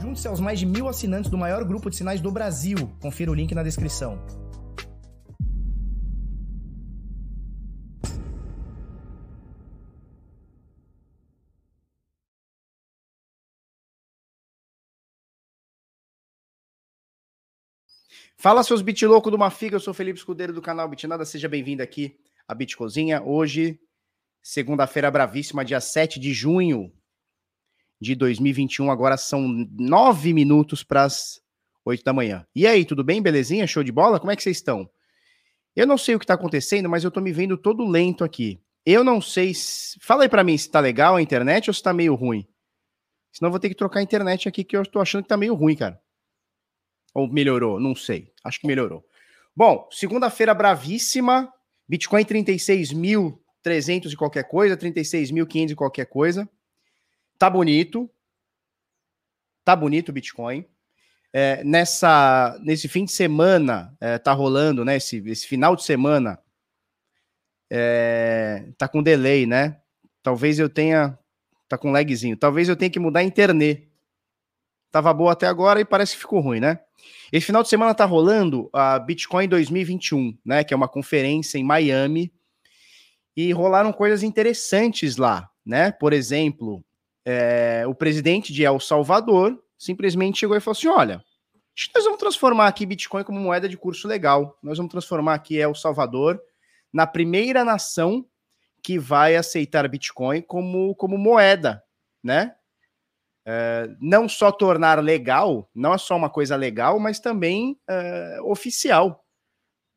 Junte-se aos mais de mil assinantes do maior grupo de sinais do Brasil. Confira o link na descrição. Fala, seus bit louco do Mafiga, eu sou Felipe Escudeiro do canal Bitnada, seja bem-vindo aqui à Bit Cozinha. Hoje, segunda-feira bravíssima, dia 7 de junho de 2021. Agora são nove minutos para as oito da manhã. E aí, tudo bem? Belezinha? Show de bola? Como é que vocês estão? Eu não sei o que está acontecendo, mas eu estou me vendo todo lento aqui. Eu não sei se... Fala aí para mim se tá legal a internet ou se tá meio ruim. Senão eu vou ter que trocar a internet aqui, que eu estou achando que tá meio ruim, cara. Ou melhorou? Não sei. Acho que melhorou. Bom, segunda-feira bravíssima. Bitcoin 36.300 e qualquer coisa, 36.500 e qualquer coisa. Tá bonito. Tá bonito o Bitcoin. É, nessa, nesse fim de semana, é, tá rolando, né? Esse, esse final de semana, é, tá com delay, né? Talvez eu tenha. Tá com lagzinho. Talvez eu tenha que mudar a internet. Tava boa até agora e parece que ficou ruim, né? Esse final de semana tá rolando a Bitcoin 2021, né? Que é uma conferência em Miami. E rolaram coisas interessantes lá, né? Por exemplo, é, o presidente de El Salvador simplesmente chegou e falou assim: olha, nós vamos transformar aqui Bitcoin como moeda de curso legal. Nós vamos transformar aqui El Salvador na primeira nação que vai aceitar Bitcoin como, como moeda, né? É, não só tornar legal, não é só uma coisa legal, mas também é, oficial.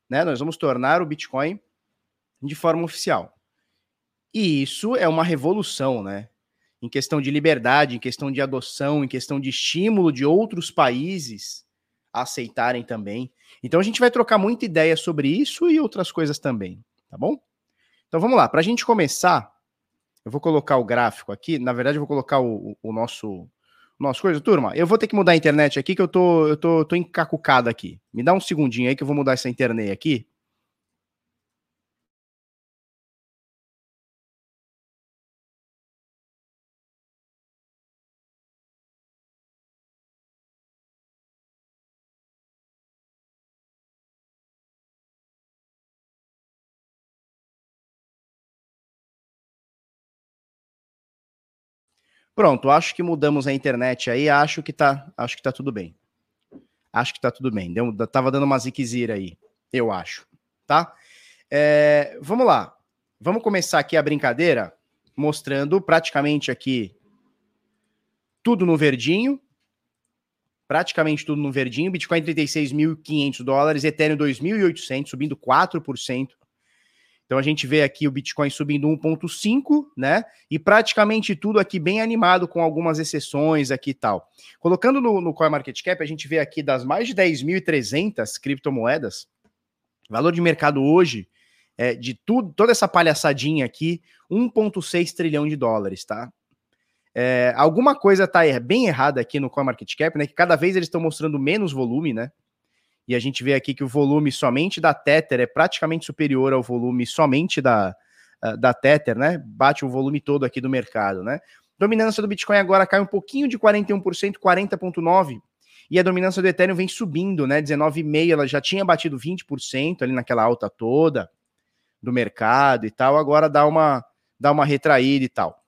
Né? Nós vamos tornar o Bitcoin de forma oficial. E isso é uma revolução, né? Em questão de liberdade, em questão de adoção, em questão de estímulo de outros países a aceitarem também. Então a gente vai trocar muita ideia sobre isso e outras coisas também, tá bom? Então vamos lá, para a gente começar, eu vou colocar o gráfico aqui, na verdade eu vou colocar o, o o nosso coisa, turma. Eu vou ter que mudar a internet aqui que eu tô eu tô, tô encacucado aqui. Me dá um segundinho aí que eu vou mudar essa internet aqui. Pronto, acho que mudamos a internet aí, acho que tá, acho que tá tudo bem. Acho que tá tudo bem. Deu, tava dando uma ziquezira aí, eu acho, tá? É, vamos lá. Vamos começar aqui a brincadeira mostrando praticamente aqui tudo no verdinho. Praticamente tudo no verdinho. Bitcoin 36.500 dólares, Ethereum 2.800, subindo 4%. Então a gente vê aqui o Bitcoin subindo 1,5, né? E praticamente tudo aqui bem animado, com algumas exceções aqui e tal. Colocando no, no CoinMarketCap, a gente vê aqui das mais de 10.300 criptomoedas, valor de mercado hoje, é, de tudo, toda essa palhaçadinha aqui, 1,6 trilhão de dólares, tá? É, alguma coisa tá bem errada aqui no CoinMarketCap, né? Que cada vez eles estão mostrando menos volume, né? E a gente vê aqui que o volume somente da Tether é praticamente superior ao volume somente da, ah, da Tether, né? Bate o volume todo aqui do mercado, né? Dominância do Bitcoin agora cai um pouquinho de 41%, 40,9%. E a dominância do Ethereum vem subindo, né? 19,5%, ela já tinha batido 20% ali naquela alta toda do mercado e tal. Agora dá uma, dá uma retraída e tal.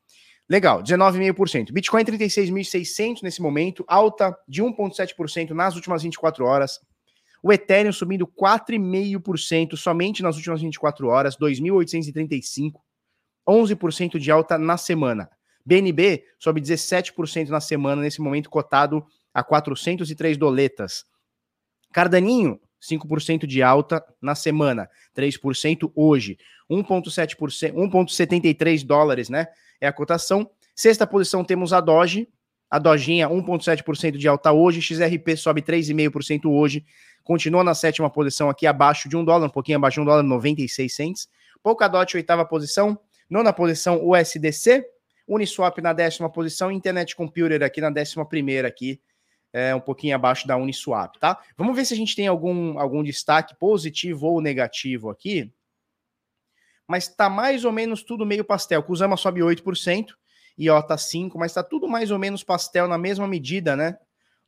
Legal, 19,5%. Bitcoin 36.600 nesse momento, alta de 1,7% nas últimas 24 horas. O Ethereum subindo 4,5% somente nas últimas 24 horas, 2.835, 11% de alta na semana. BNB sobe 17% na semana, nesse momento cotado a 403 doletas. Cardaninho, 5% de alta na semana, 3% hoje. 1,7%, 1,73 dólares, né? É a cotação. Sexta posição temos a Doge, a Dojinha 1,7% de alta hoje, XRP sobe 3,5% hoje, continua na sétima posição aqui, abaixo de um dólar, um pouquinho abaixo de um dólar, 96 cents. Polkadot, oitava posição. Nona posição, USDC. Uniswap na décima posição. Internet Computer aqui na décima primeira aqui. É, um pouquinho abaixo da Uniswap, tá? Vamos ver se a gente tem algum, algum destaque positivo ou negativo aqui. Mas tá mais ou menos tudo meio pastel. Kusama sobe 8%, IOTA 5%, mas tá tudo mais ou menos pastel na mesma medida, né?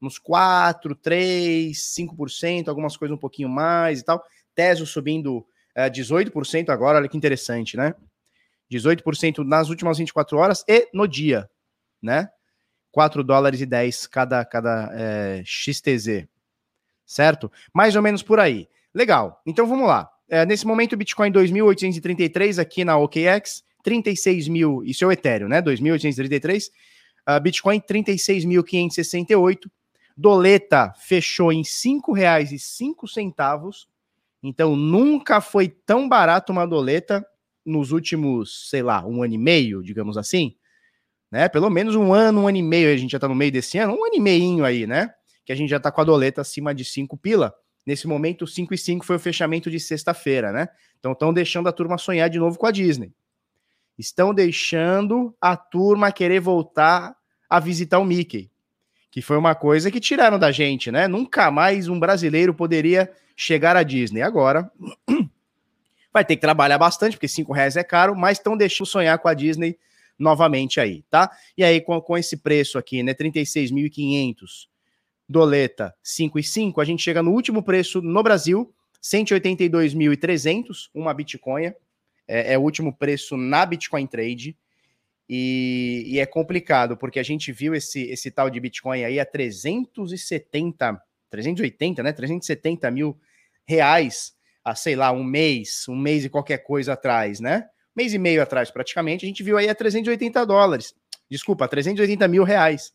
Nos 4, 3, 5%, algumas coisas um pouquinho mais e tal. Teso subindo é, 18% agora, olha que interessante, né? 18% nas últimas 24 horas e no dia, né? 4 dólares e 10 cada, cada é, XTZ, certo? Mais ou menos por aí. Legal, então vamos lá. É, nesse momento, o Bitcoin 2.833 aqui na OKX, 36 mil, isso é o Ethereum, né? 2.833. Uh, Bitcoin 36.568. Doleta fechou em R$ 5,05. Então nunca foi tão barato uma doleta nos últimos, sei lá, um ano e meio, digamos assim. Né? Pelo menos um ano, um ano e meio, a gente já tá no meio desse ano, um ano e meio aí, né? Que a gente já tá com a doleta acima de 5 pila. Nesse momento, 5 e 5 foi o fechamento de sexta-feira, né? Então estão deixando a turma sonhar de novo com a Disney. Estão deixando a turma querer voltar a visitar o Mickey que foi uma coisa que tiraram da gente, né? Nunca mais um brasileiro poderia chegar à Disney. Agora vai ter que trabalhar bastante, porque cinco reais é caro, mas estão deixando sonhar com a Disney novamente aí, tá? E aí, com, com esse preço aqui, né? 36.500, doleta 5,5, a gente chega no último preço no Brasil, 182.300, uma Bitcoin. É, é o último preço na Bitcoin Trade. E, e, é complicado, porque a gente viu esse, esse tal de Bitcoin aí a 370, 380, né? 370 mil reais há, sei lá, um mês, um mês e qualquer coisa atrás, né? Mês e meio atrás, praticamente, a gente viu aí a 380 dólares. Desculpa, 380 mil reais.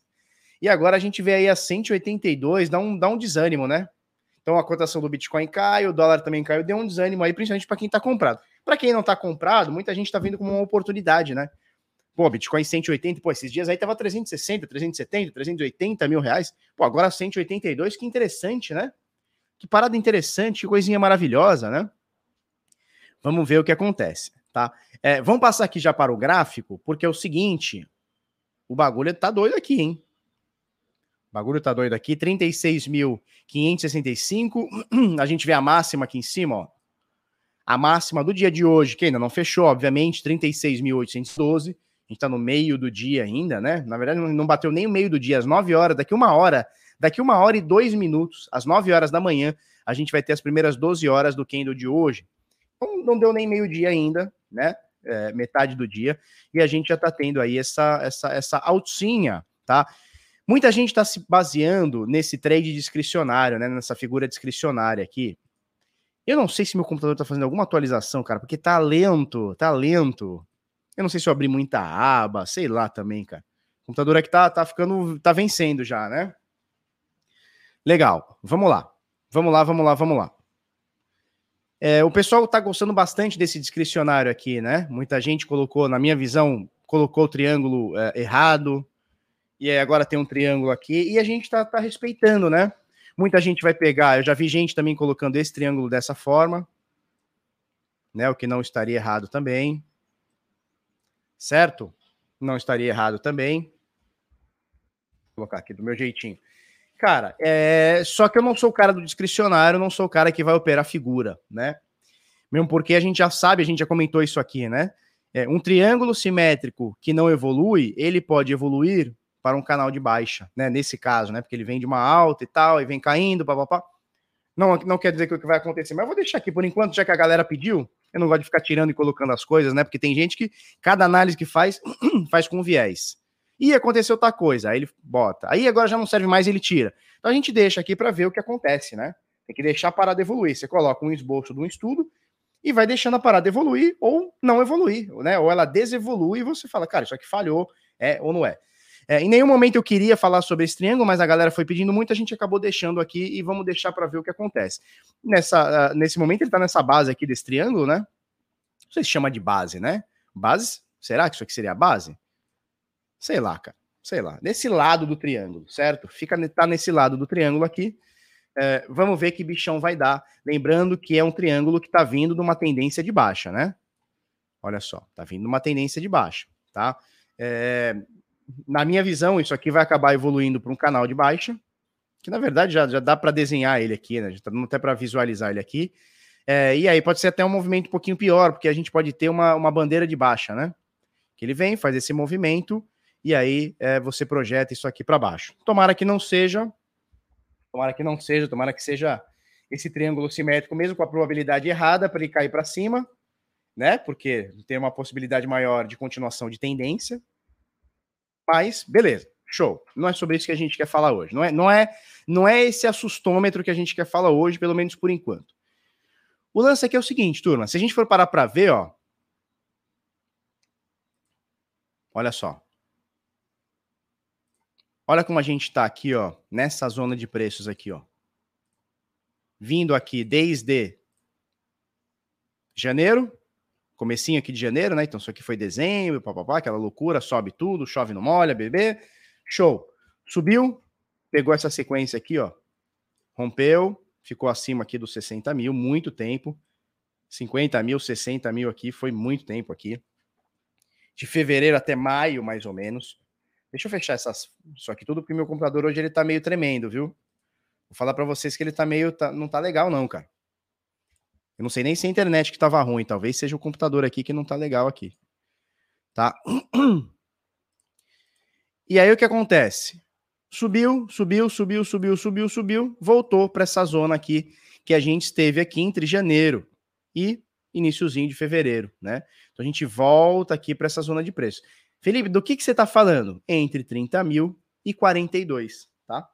E agora a gente vê aí a 182, dá um, dá um desânimo, né? Então a cotação do Bitcoin cai, o dólar também caiu, deu um desânimo aí, principalmente para quem está comprado. Para quem não está comprado, muita gente está vendo como uma oportunidade, né? Pô, Bitcoin 180, pô, esses dias aí tava 360, 370, 380 mil reais. Pô, agora 182, que interessante, né? Que parada interessante, que coisinha maravilhosa, né? Vamos ver o que acontece, tá? É, vamos passar aqui já para o gráfico, porque é o seguinte, o bagulho tá doido aqui, hein? O bagulho tá doido aqui, 36.565, a gente vê a máxima aqui em cima, ó. A máxima do dia de hoje, que ainda não fechou, obviamente, 36.812 gente está no meio do dia ainda, né? Na verdade, não bateu nem o meio do dia, às 9 horas, daqui uma hora, daqui uma hora e dois minutos, às 9 horas da manhã, a gente vai ter as primeiras 12 horas do candle de hoje. Então, não deu nem meio dia ainda, né? É, metade do dia, e a gente já está tendo aí essa, essa, essa altinha, tá? Muita gente está se baseando nesse trade discricionário, né? Nessa figura discricionária aqui. Eu não sei se meu computador está fazendo alguma atualização, cara, porque tá lento, tá lento. Eu não sei se eu abri muita aba, sei lá também, cara. O computador aqui tá, tá ficando, tá vencendo já, né? Legal, vamos lá. Vamos lá, vamos lá, vamos lá. É, o pessoal tá gostando bastante desse discricionário aqui, né? Muita gente colocou, na minha visão, colocou o triângulo é, errado. E agora tem um triângulo aqui. E a gente tá, tá respeitando, né? Muita gente vai pegar. Eu já vi gente também colocando esse triângulo dessa forma. Né, o que não estaria errado também certo? Não estaria errado também. Vou colocar aqui do meu jeitinho. Cara, é... só que eu não sou o cara do discricionário, não sou o cara que vai operar figura, né? Mesmo porque a gente já sabe, a gente já comentou isso aqui, né? É, um triângulo simétrico que não evolui, ele pode evoluir para um canal de baixa, né? Nesse caso, né? Porque ele vem de uma alta e tal, e vem caindo, papapá. Não, não quer dizer que o que vai acontecer, mas eu vou deixar aqui por enquanto, já que a galera pediu. Eu não gosto de ficar tirando e colocando as coisas, né? Porque tem gente que cada análise que faz, faz com viés. E aconteceu outra coisa, aí ele bota. Aí agora já não serve mais, ele tira. Então a gente deixa aqui para ver o que acontece, né? Tem que deixar a parada evoluir. Você coloca um esboço de um estudo e vai deixando a parada evoluir ou não evoluir, né? Ou ela desevolui e você fala, cara, isso aqui falhou, é ou não é. É, em nenhum momento eu queria falar sobre esse triângulo, mas a galera foi pedindo muito, a gente acabou deixando aqui e vamos deixar para ver o que acontece. Nessa, uh, nesse momento ele está nessa base aqui desse triângulo, né? Não sei se chama de base, né? Base? Será que isso aqui seria a base? Sei lá, cara. Sei lá. Nesse lado do triângulo, certo? Fica tá nesse lado do triângulo aqui. É, vamos ver que bichão vai dar. Lembrando que é um triângulo que está vindo de uma tendência de baixa, né? Olha só, tá vindo uma tendência de baixa, tá? É, na minha visão, isso aqui vai acabar evoluindo para um canal de baixa, que na verdade já, já dá para desenhar ele aqui, né? Já tá até para visualizar ele aqui. É, e aí pode ser até um movimento um pouquinho pior, porque a gente pode ter uma, uma bandeira de baixa, né? Que ele vem, faz esse movimento, e aí é, você projeta isso aqui para baixo. Tomara que não seja, Tomara que não seja, tomara que seja esse triângulo simétrico, mesmo com a probabilidade errada para ele cair para cima, né? Porque tem uma possibilidade maior de continuação de tendência. Mas, beleza, show. Não é sobre isso que a gente quer falar hoje. Não é, não é, não é esse assustômetro que a gente quer falar hoje, pelo menos por enquanto. O lance aqui é o seguinte, turma. Se a gente for parar para ver, ó. Olha só. Olha como a gente está aqui, ó, nessa zona de preços aqui, ó. Vindo aqui desde janeiro, comecinho aqui de janeiro, né? Então isso aqui foi dezembro, papapá, aquela loucura, sobe tudo, chove não molha, bebê. Show. Subiu, pegou essa sequência aqui, ó. Rompeu, ficou acima aqui dos 60 mil, muito tempo. 50 mil, 60 mil aqui, foi muito tempo aqui. De fevereiro até maio, mais ou menos. Deixa eu fechar essas, isso aqui tudo, porque meu computador hoje ele tá meio tremendo, viu? Vou falar para vocês que ele tá meio, tá, não tá legal não, cara. Eu não sei nem se a internet que tava ruim, talvez seja o computador aqui que não tá legal aqui. Tá? E aí o que acontece? Subiu, subiu, subiu, subiu, subiu, subiu, voltou para essa zona aqui que a gente esteve aqui entre janeiro e iníciozinho de fevereiro, né? Então a gente volta aqui para essa zona de preço. Felipe, do que, que você está falando? Entre 30 mil e 42, tá?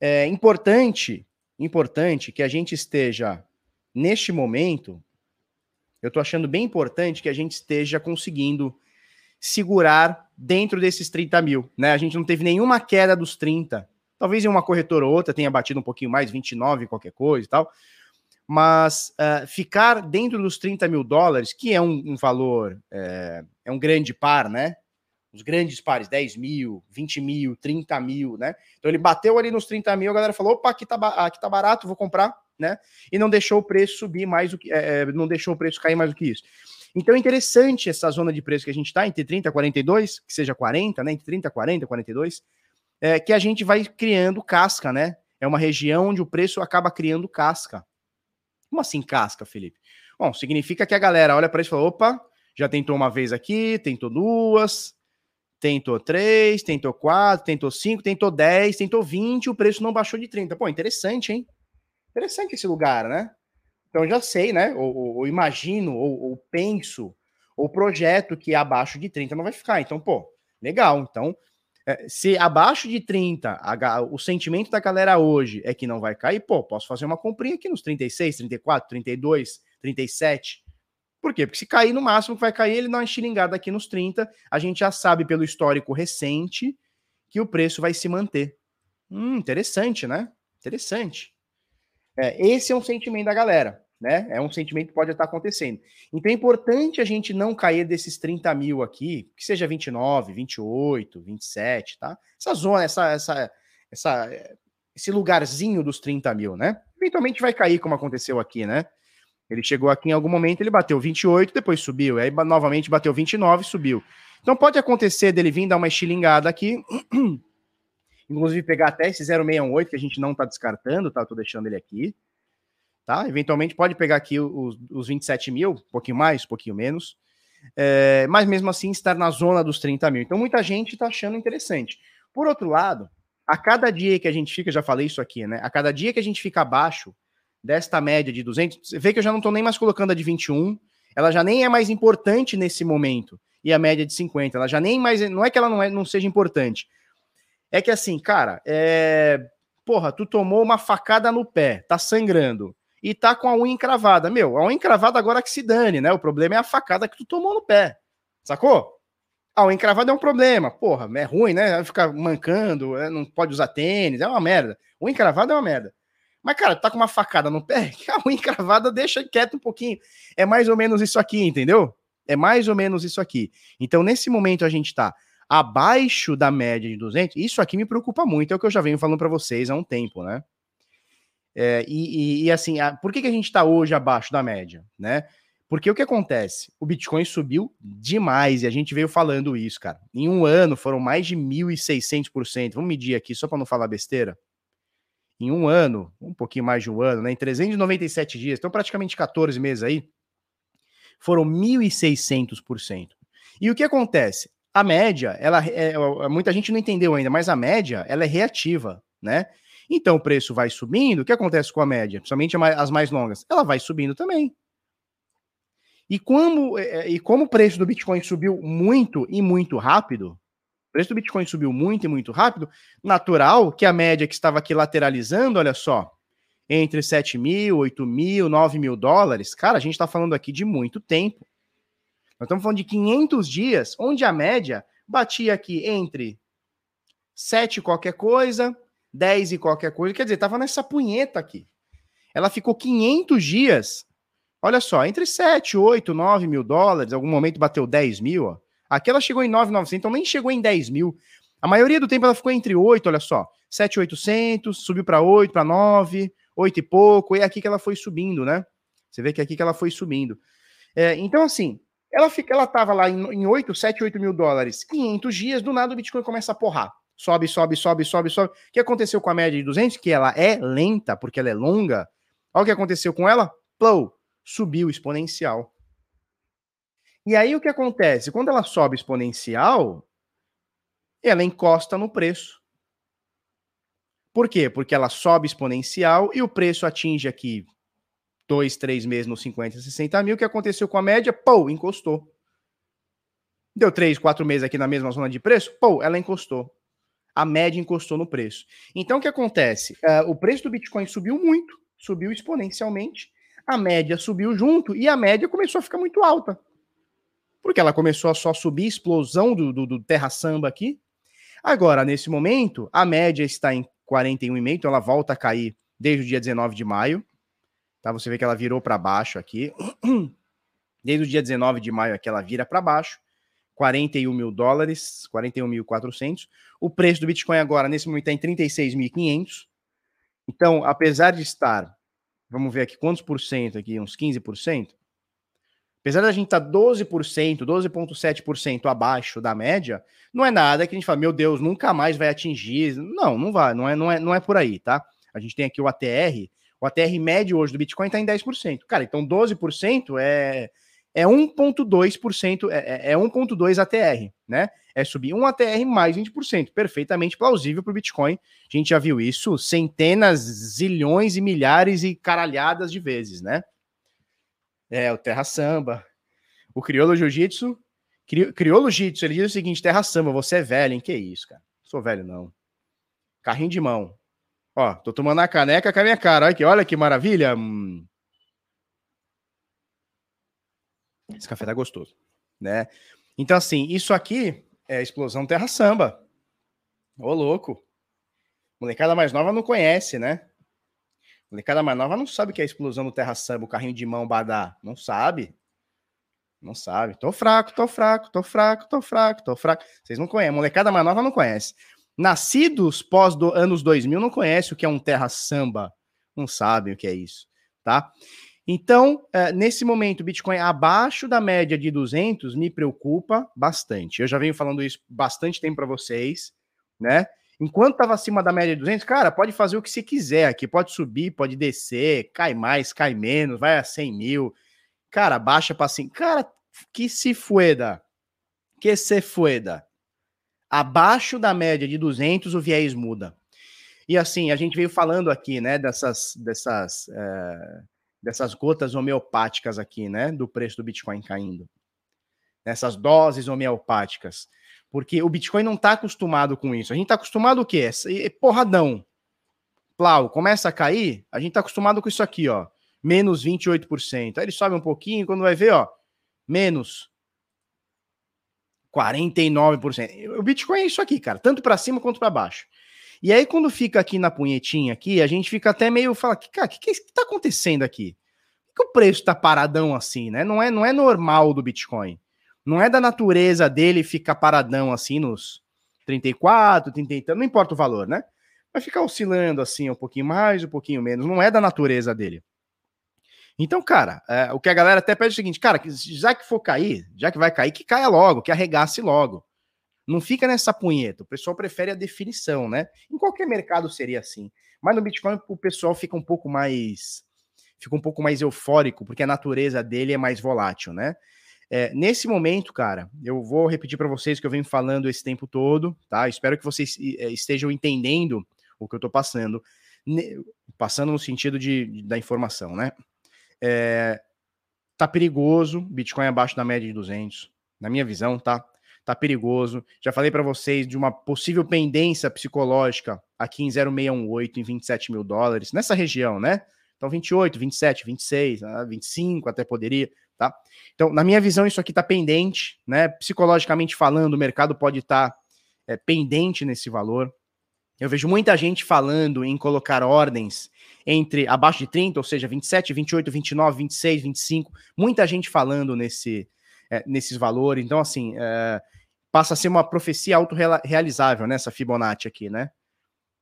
É importante, importante que a gente esteja neste momento. Eu estou achando bem importante que a gente esteja conseguindo segurar dentro desses 30 mil, né? A gente não teve nenhuma queda dos 30. Talvez em uma corretora ou outra tenha batido um pouquinho mais, 29, qualquer coisa e tal. Mas uh, ficar dentro dos 30 mil dólares, que é um, um valor, é, é, um grande par, né? Os grandes pares, 10 mil, 20 mil, 30 mil, né? Então ele bateu ali nos 30 mil, a galera falou: opa, aqui tá, aqui tá barato, vou comprar, né? E não deixou o preço subir mais do que. É, não deixou o preço cair mais do que isso. Então é interessante essa zona de preço que a gente está, entre 30 e 42, que seja 40, né? Entre 30 e 40, 42, é, que a gente vai criando casca, né? É uma região onde o preço acaba criando casca. Como assim casca, Felipe? Bom, significa que a galera olha para isso e fala: opa, já tentou uma vez aqui, tentou duas, tentou três, tentou quatro, tentou cinco, tentou dez, tentou vinte, o preço não baixou de 30. Pô, interessante, hein? Interessante esse lugar, né? Então já sei, né? Ou, ou, ou imagino, ou, ou, penso, ou projeto que abaixo de 30 não vai ficar. Então, pô, legal. Então, é, se abaixo de 30 a, o sentimento da galera hoje é que não vai cair, pô, posso fazer uma comprinha aqui nos 36, 34, 32, 37. Por quê? Porque se cair no máximo que vai cair, ele dá uma xilingada aqui nos 30. A gente já sabe pelo histórico recente que o preço vai se manter. Hum, interessante, né? Interessante. É, esse é um sentimento da galera, né? É um sentimento que pode estar acontecendo. Então é importante a gente não cair desses 30 mil aqui, que seja 29, 28, 27, tá? Essa zona, essa, essa, essa, esse lugarzinho dos 30 mil, né? Eventualmente vai cair, como aconteceu aqui, né? Ele chegou aqui em algum momento, ele bateu 28, depois subiu, aí novamente bateu 29 e subiu. Então pode acontecer dele vir dar uma estilingada aqui Inclusive pegar até esse 0618 que a gente não está descartando, tá? Tô deixando ele aqui. Tá? Eventualmente pode pegar aqui os, os 27 mil, um pouquinho mais, um pouquinho menos. É, mas mesmo assim estar na zona dos 30 mil. Então muita gente está achando interessante. Por outro lado, a cada dia que a gente fica, já falei isso aqui, né? A cada dia que a gente fica abaixo desta média de 200, você vê que eu já não estou nem mais colocando a de 21, ela já nem é mais importante nesse momento. E a média de 50, ela já nem mais, não é que ela não, é, não seja importante, é que assim, cara, é... porra, tu tomou uma facada no pé, tá sangrando, e tá com a unha encravada. Meu, a unha encravada agora que se dane, né? O problema é a facada que tu tomou no pé, sacou? A unha encravada é um problema, porra, é ruim, né? Ficar mancando, é, não pode usar tênis, é uma merda. Unha encravada é uma merda. Mas, cara, tá com uma facada no pé, a unha encravada deixa quieto um pouquinho. É mais ou menos isso aqui, entendeu? É mais ou menos isso aqui. Então, nesse momento, a gente tá abaixo da média de 200, isso aqui me preocupa muito, é o que eu já venho falando para vocês há um tempo, né? É, e, e, e, assim, a, por que, que a gente está hoje abaixo da média, né? Porque o que acontece? O Bitcoin subiu demais e a gente veio falando isso, cara. Em um ano foram mais de 1.600%. Vamos medir aqui só para não falar besteira. Em um ano, um pouquinho mais de um ano, né? Em 397 dias, então praticamente 14 meses aí, foram 1.600%. E o que acontece? A média, ela é, muita gente não entendeu ainda, mas a média ela é reativa, né? Então o preço vai subindo, o que acontece com a média? Principalmente as mais longas, ela vai subindo também. E como, é, é, e como o preço do Bitcoin subiu muito e muito rápido, o preço do Bitcoin subiu muito e muito rápido, natural que a média que estava aqui lateralizando, olha só, entre 7 mil, 8 mil, 9 mil dólares, cara, a gente está falando aqui de muito tempo. Nós estamos falando de 500 dias, onde a média batia aqui entre 7 qualquer coisa, 10 e qualquer coisa, quer dizer, estava nessa punheta aqui. Ela ficou 500 dias, olha só, entre 7, 8, 9 mil dólares, algum momento bateu 10 mil, ó. Aqui ela chegou em 9,900, então nem chegou em 10 mil. A maioria do tempo ela ficou entre 8, olha só, 7,800, subiu para 8, para 9, 8 e pouco, e é aqui que ela foi subindo, né? Você vê que é aqui que ela foi subindo. É, então, assim, ela fica, ela tava lá em, em 8, 7, 8 mil dólares, 500 dias, do nada o Bitcoin começa a porrar. Sobe, sobe, sobe, sobe, sobe. O que aconteceu com a média de 200? Que ela é lenta, porque ela é longa. Olha o que aconteceu com ela. Plou, subiu exponencial. E aí o que acontece? Quando ela sobe exponencial, ela encosta no preço. Por quê? Porque ela sobe exponencial e o preço atinge aqui dois, três meses nos 50, 60 mil. O que aconteceu com a média? Pô, encostou. Deu três, quatro meses aqui na mesma zona de preço? Pô, ela encostou. A média encostou no preço. Então o que acontece? Uh, o preço do Bitcoin subiu muito, subiu exponencialmente. A média subiu junto e a média começou a ficar muito alta porque ela começou a só subir, explosão do, do, do Terra Samba aqui. Agora, nesse momento, a média está em 41,5, então ela volta a cair desde o dia 19 de maio. Tá? Você vê que ela virou para baixo aqui. Desde o dia 19 de maio aqui ela vira para baixo. 41 mil dólares, 41.400. O preço do Bitcoin agora, nesse momento, está em 36.500. Então, apesar de estar, vamos ver aqui quantos por cento aqui, uns 15%, Apesar da gente estar tá 12%, 12,7% abaixo da média, não é nada que a gente fala, meu Deus, nunca mais vai atingir. Não, não vai, não é, não é, não é por aí, tá? A gente tem aqui o ATR, o ATR médio hoje do Bitcoin está em 10%. Cara, então 12% é, é 1,2%, é, é 1,2 ATR, né? É subir um ATR mais 20%. Perfeitamente plausível para o Bitcoin. A gente já viu isso centenas, zilhões e milhares e caralhadas de vezes, né? É, o Terra Samba. O Criolo Jiu-Jitsu. Cri, Criolo Jiu-Jitsu, ele diz o seguinte: Terra Samba, você é velho, hein? Que isso, cara? Sou velho, não. Carrinho de mão. Ó, tô tomando a caneca com a minha cara. Olha que, olha que maravilha. Esse café tá gostoso, né? Então, assim, isso aqui é explosão terra samba. Ô, louco. Molecada mais nova não conhece, né? Molecada mais nova não sabe que é explosão do Terra Samba, o carrinho de mão badá. Não sabe. Não sabe. Tô fraco, tô fraco, tô fraco, tô fraco, tô fraco. Vocês não conhecem. Molecada mais nova não conhece. Nascidos pós do, anos 2000 não conhece o que é um Terra Samba. Não sabem o que é isso, tá? Então, é, nesse momento, o Bitcoin abaixo da média de 200 me preocupa bastante. Eu já venho falando isso bastante tempo para vocês, né? Enquanto estava acima da média de 200, cara, pode fazer o que você quiser aqui. Pode subir, pode descer, cai mais, cai menos, vai a 100 mil. Cara, baixa para assim. Cara, que se fueda. Que se fueda. Abaixo da média de 200, o viés muda. E assim, a gente veio falando aqui, né, dessas, dessas, é, dessas gotas homeopáticas aqui, né, do preço do Bitcoin caindo. Essas doses homeopáticas. Porque o Bitcoin não está acostumado com isso. A gente está acostumado o quê? É porradão. Plau, começa a cair, a gente está acostumado com isso aqui, ó. Menos 28%. Aí ele sobe um pouquinho, quando vai ver, ó, menos 49%. O Bitcoin é isso aqui, cara, tanto para cima quanto para baixo. E aí, quando fica aqui na punhetinha aqui, a gente fica até meio fala, cara, o que, que, é que tá acontecendo aqui? Por que o preço tá paradão assim, né? Não é, não é normal do Bitcoin. Não é da natureza dele ficar paradão assim nos 34, 30, não importa o valor, né? Vai ficar oscilando assim um pouquinho mais, um pouquinho menos. Não é da natureza dele. Então, cara, é, o que a galera até pede é o seguinte, cara, já que for cair, já que vai cair, que caia logo, que arregasse logo. Não fica nessa punheta. O pessoal prefere a definição, né? Em qualquer mercado seria assim. Mas no Bitcoin o pessoal fica um pouco mais fica um pouco mais eufórico, porque a natureza dele é mais volátil, né? É, nesse momento, cara, eu vou repetir para vocês que eu venho falando esse tempo todo, tá? Espero que vocês é, estejam entendendo o que eu tô passando. passando no sentido de da informação, né? É, tá perigoso, Bitcoin abaixo da média de 200, na minha visão, tá? Tá perigoso. Já falei para vocês de uma possível pendência psicológica aqui em 0618, em 27 mil dólares, nessa região, né? Então 28, 27, 26, 25 até poderia, tá? Então, na minha visão, isso aqui tá pendente, né? Psicologicamente falando, o mercado pode estar tá, é, pendente nesse valor. Eu vejo muita gente falando em colocar ordens entre abaixo de 30, ou seja, 27, 28, 29, 26, 25. Muita gente falando nesse, é, nesses valores. Então, assim, é, passa a ser uma profecia autorrealizável, né? Essa Fibonacci aqui, né?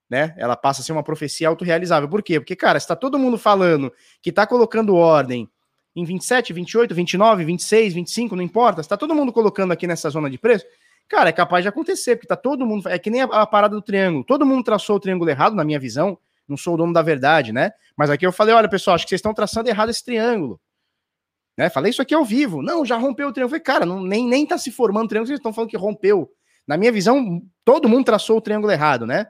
né? Ela passa a ser uma profecia autorrealizável. Por quê? Porque, cara, está todo mundo falando que está colocando ordem em 27, 28, 29, 26, 25, não importa, está todo mundo colocando aqui nessa zona de preço, Cara, é capaz de acontecer, porque tá todo mundo. É que nem a, a, parada do triângulo. Todo mundo traçou o triângulo errado, na minha visão. Não sou o dono da verdade, né? Mas aqui eu falei: olha, pessoal, acho que vocês estão traçando errado esse triângulo. Né? Falei isso aqui ao vivo. Não, já rompeu o triângulo. Falei, cara, não, nem, nem tá se formando o triângulo, vocês estão falando que rompeu. Na minha visão, todo mundo traçou o triângulo errado, né?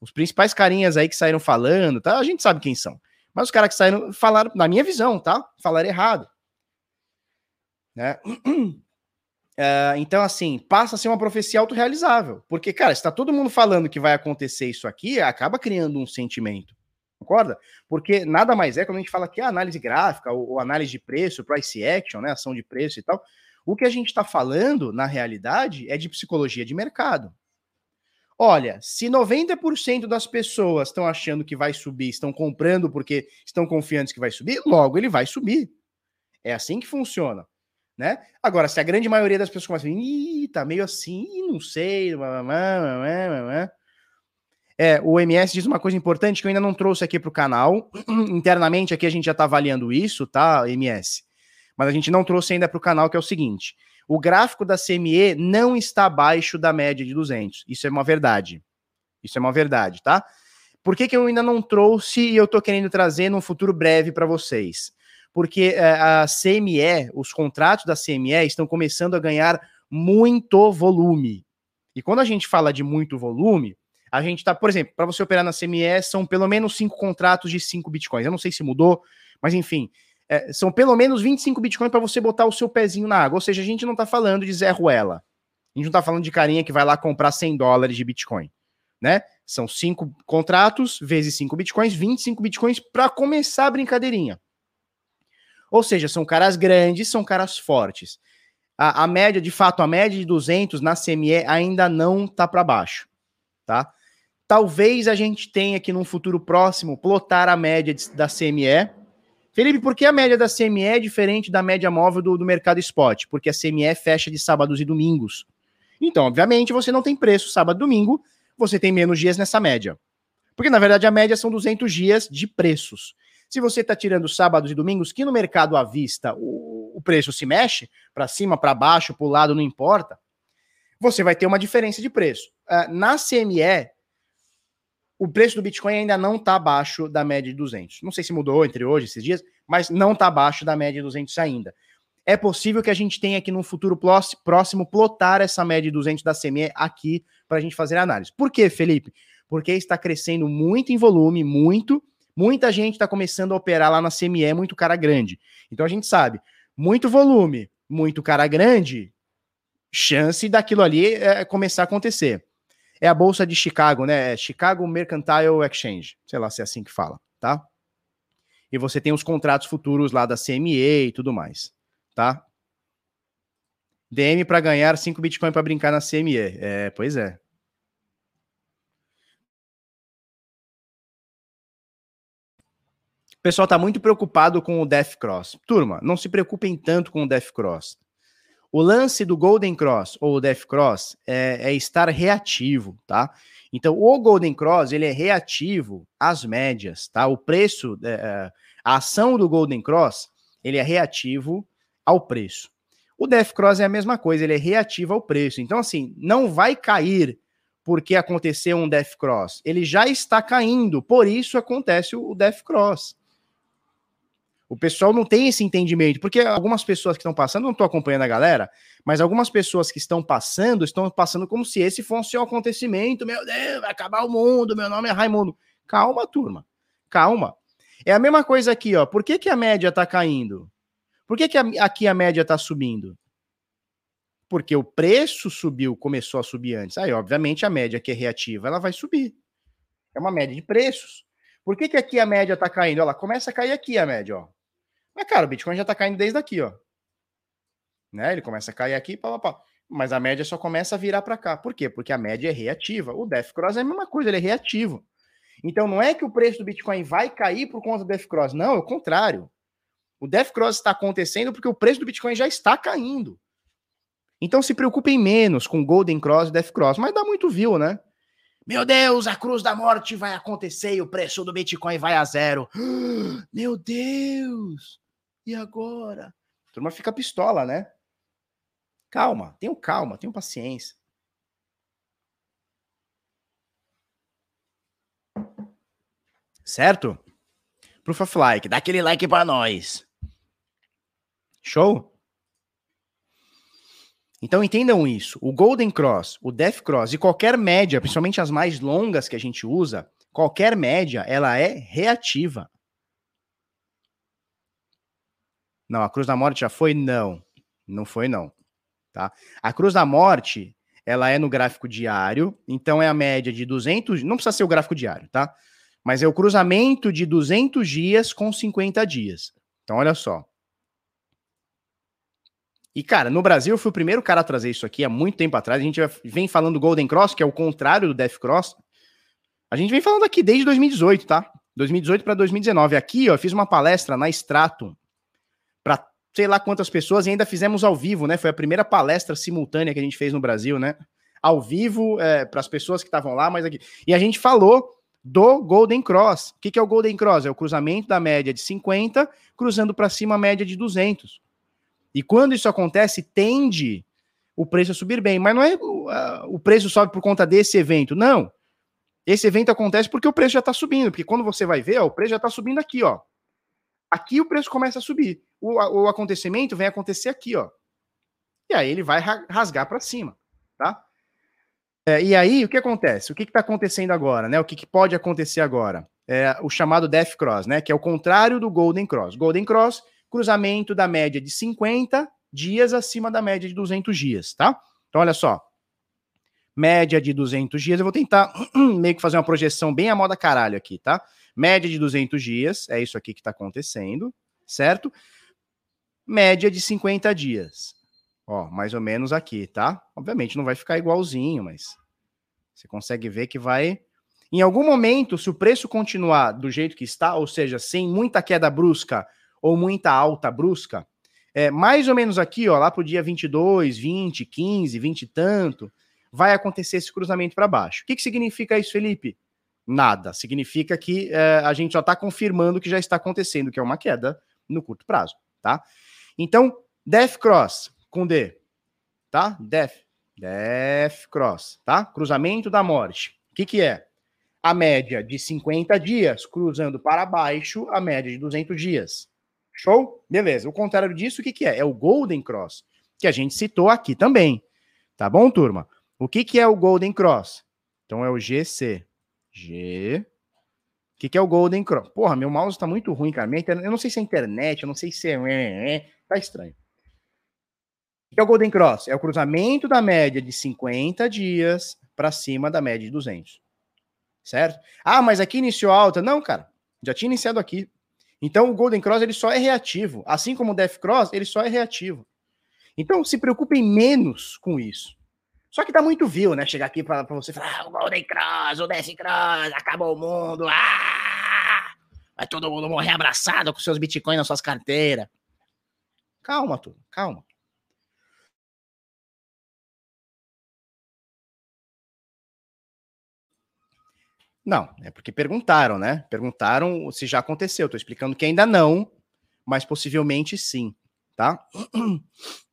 Os principais carinhas aí que saíram falando, tá? A gente sabe quem são. Mas os caras que saíram falaram, na minha visão, tá? Falaram errado. Né? Uh, então, assim, passa a ser uma profecia autorrealizável. Porque, cara, está todo mundo falando que vai acontecer isso aqui, acaba criando um sentimento. Concorda? Porque nada mais é, quando a gente fala aqui a análise gráfica, ou, ou análise de preço, price action, né? Ação de preço e tal. O que a gente está falando, na realidade, é de psicologia de mercado. Olha, se 90% das pessoas estão achando que vai subir, estão comprando porque estão confiantes que vai subir, logo ele vai subir. É assim que funciona né? Agora, se a grande maioria das pessoas começam, ih, tá meio assim, não sei, é, o MS diz uma coisa importante que eu ainda não trouxe aqui para o canal. Internamente aqui a gente já está avaliando isso, tá, MS? Mas a gente não trouxe ainda para o canal, que é o seguinte: o gráfico da CME não está abaixo da média de 200. Isso é uma verdade. Isso é uma verdade, tá? Por que, que eu ainda não trouxe e eu estou querendo trazer num futuro breve para vocês? Porque eh, a CME, os contratos da CME estão começando a ganhar muito volume. E quando a gente fala de muito volume, a gente está, por exemplo, para você operar na CME, são pelo menos cinco contratos de cinco bitcoins. Eu não sei se mudou, mas enfim, é, são pelo menos 25 bitcoins para você botar o seu pezinho na água. Ou seja, a gente não está falando de Zé Ruela. A gente não está falando de carinha que vai lá comprar 100 dólares de bitcoin. Né? São cinco contratos vezes cinco bitcoins, 25 bitcoins para começar a brincadeirinha. Ou seja, são caras grandes, são caras fortes. A, a média, de fato, a média de 200 na CME ainda não tá para baixo, tá? Talvez a gente tenha aqui num futuro próximo plotar a média de, da CME. Felipe, por que a média da CME é diferente da média móvel do, do mercado spot? Porque a CME fecha de sábados e domingos. Então, obviamente, você não tem preço sábado e domingo, você tem menos dias nessa média. Porque, na verdade, a média são 200 dias de preços. Se você está tirando sábados e domingos, que no mercado à vista o, o preço se mexe para cima, para baixo, para o lado, não importa, você vai ter uma diferença de preço. Uh, na CME, o preço do Bitcoin ainda não está abaixo da média de 200. Não sei se mudou entre hoje esses dias, mas não está abaixo da média de 200 ainda. É possível que a gente tenha aqui no futuro próximo plotar essa média de 200 da CME aqui para a gente fazer análise. Por quê, Felipe? Porque está crescendo muito em volume, muito, Muita gente está começando a operar lá na CME, muito cara grande. Então a gente sabe, muito volume, muito cara grande, chance daquilo ali é, começar a acontecer. É a bolsa de Chicago, né? É Chicago Mercantile Exchange, sei lá se é assim que fala, tá? E você tem os contratos futuros lá da CME e tudo mais, tá? DM para ganhar 5 Bitcoin para brincar na CME. É, pois é. O pessoal está muito preocupado com o Death Cross. Turma, não se preocupem tanto com o Death Cross. O lance do Golden Cross ou Death Cross é, é, estar reativo, tá? Então, o Golden Cross ele é reativo às médias, tá? O preço, é, é, a ação do Golden Cross ele é reativo ao preço. O Death Cross é a mesma coisa, ele é reativo ao preço. Então, assim, não vai cair porque aconteceu um Death Cross. Ele já está caindo, por isso acontece o Death Cross. O pessoal não tem esse entendimento, porque algumas pessoas que estão passando, não estou acompanhando a galera, mas algumas pessoas que estão passando, estão passando como se esse fosse um acontecimento, meu Deus, vai acabar o mundo, meu nome é Raimundo. Calma, turma. Calma. É a mesma coisa aqui, ó. Por que, que a média está caindo? Por que, que a, aqui a média está subindo? Porque o preço subiu, começou a subir antes. Aí, obviamente, a média que é reativa, ela vai subir. É uma média de preços. Por que, que aqui a média está caindo? Ela começa a cair aqui a média, ó. Mas, cara, o Bitcoin já está caindo desde aqui, ó. Né? Ele começa a cair aqui, pá, pá, pá. mas a média só começa a virar para cá. Por quê? Porque a média é reativa. O Death Cross é a mesma coisa, ele é reativo. Então não é que o preço do Bitcoin vai cair por conta do Death Cross. Não, é o contrário. O Death Cross está acontecendo porque o preço do Bitcoin já está caindo. Então se preocupem menos com Golden Cross e Death Cross. Mas dá muito view, né? Meu Deus, a cruz da morte vai acontecer e o preço do Bitcoin vai a zero. Meu Deus! E agora? A turma fica pistola, né? Calma, tenham calma, tenham paciência. Certo? Proof of like, dá aquele like para nós. Show? Então entendam isso. O Golden Cross, o Death Cross e qualquer média, principalmente as mais longas que a gente usa, qualquer média, ela é reativa. Não, a Cruz da Morte já foi? Não. Não foi, não. Tá? A Cruz da Morte, ela é no gráfico diário, então é a média de 200, não precisa ser o gráfico diário, tá? Mas é o cruzamento de 200 dias com 50 dias. Então, olha só. E, cara, no Brasil eu fui o primeiro cara a trazer isso aqui há muito tempo atrás. A gente vem falando do Golden Cross, que é o contrário do Death Cross. A gente vem falando aqui desde 2018, tá? 2018 para 2019. Aqui, ó, eu fiz uma palestra na Stratum sei lá quantas pessoas e ainda fizemos ao vivo, né? Foi a primeira palestra simultânea que a gente fez no Brasil, né? Ao vivo, é, para as pessoas que estavam lá, mas aqui. E a gente falou do Golden Cross. O que, que é o Golden Cross? É o cruzamento da média de 50, cruzando para cima a média de 200. E quando isso acontece, tende o preço a subir bem. Mas não é o, o preço sobe por conta desse evento. Não. Esse evento acontece porque o preço já está subindo. Porque quando você vai ver, ó, o preço já está subindo aqui, ó. Aqui o preço começa a subir. O, o acontecimento vem acontecer aqui, ó. E aí ele vai rasgar para cima, tá? É, e aí, o que acontece? O que está acontecendo agora, né? O que, que pode acontecer agora? É o chamado Death Cross, né? Que é o contrário do Golden Cross. Golden Cross, cruzamento da média de 50 dias acima da média de 200 dias, tá? Então, olha só. Média de 200 dias. Eu vou tentar meio que fazer uma projeção bem à moda caralho aqui, tá? Média de 200 dias, é isso aqui que está acontecendo, certo? Média de 50 dias. Ó, mais ou menos aqui, tá? Obviamente não vai ficar igualzinho, mas você consegue ver que vai. Em algum momento, se o preço continuar do jeito que está, ou seja, sem muita queda brusca ou muita alta brusca, é mais ou menos aqui, ó, lá pro dia 22, 20, 15, 20 e tanto, vai acontecer esse cruzamento para baixo. O que, que significa isso, Felipe? Nada. Significa que é, a gente só está confirmando que já está acontecendo, que é uma queda no curto prazo, tá? Então, Death Cross, com D, tá? Death, Death Cross, tá? Cruzamento da morte. O que que é? A média de 50 dias cruzando para baixo a média de 200 dias. Show? Beleza. O contrário disso, o que que é? É o Golden Cross, que a gente citou aqui também. Tá bom, turma? O que que é o Golden Cross? Então é o GC. G. O que, que é o Golden Cross? Porra, meu mouse tá muito ruim, cara. Eu não sei se é internet, eu não sei se é. Tá estranho que é o Golden Cross? É o cruzamento da média de 50 dias para cima da média de 200. Certo? Ah, mas aqui iniciou alta. Não, cara. Já tinha iniciado aqui. Então o Golden Cross ele só é reativo. Assim como o Death Cross, ele só é reativo. Então se preocupem menos com isso. Só que tá muito vil, né? Chegar aqui para você falar: ah, o Golden Cross, o Death Cross, acabou o mundo. Ah! Vai todo mundo morrer abraçado com seus bitcoins nas suas carteiras. Calma, tudo, calma. Não, é porque perguntaram, né? Perguntaram se já aconteceu. Estou explicando que ainda não, mas possivelmente sim, tá?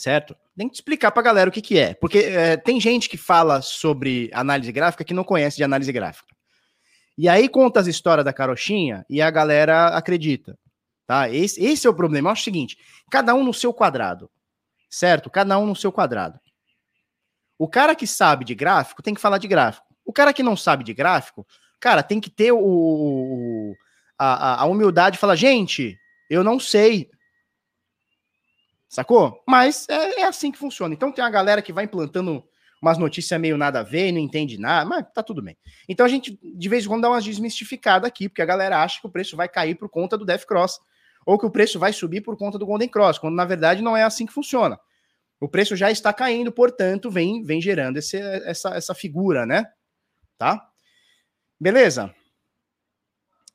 Certo? Tem que explicar para a galera o que, que é, porque é, tem gente que fala sobre análise gráfica que não conhece de análise gráfica. E aí conta as histórias da carochinha e a galera acredita, tá? Esse, esse é o problema. Eu acho o seguinte: cada um no seu quadrado, certo? Cada um no seu quadrado. O cara que sabe de gráfico tem que falar de gráfico. O cara que não sabe de gráfico cara, tem que ter o, a, a humildade de falar, gente, eu não sei. Sacou? Mas é, é, assim que funciona. Então tem uma galera que vai implantando umas notícias meio nada a ver, não entende nada, mas tá tudo bem. Então a gente, de vez em quando, dá umas desmistificadas aqui, porque a galera acha que o preço vai cair por conta do Death Cross, ou que o preço vai subir por conta do Golden Cross, quando na verdade não é assim que funciona. O preço já está caindo, portanto, vem, vem gerando esse, essa, essa figura, né? Tá? Beleza?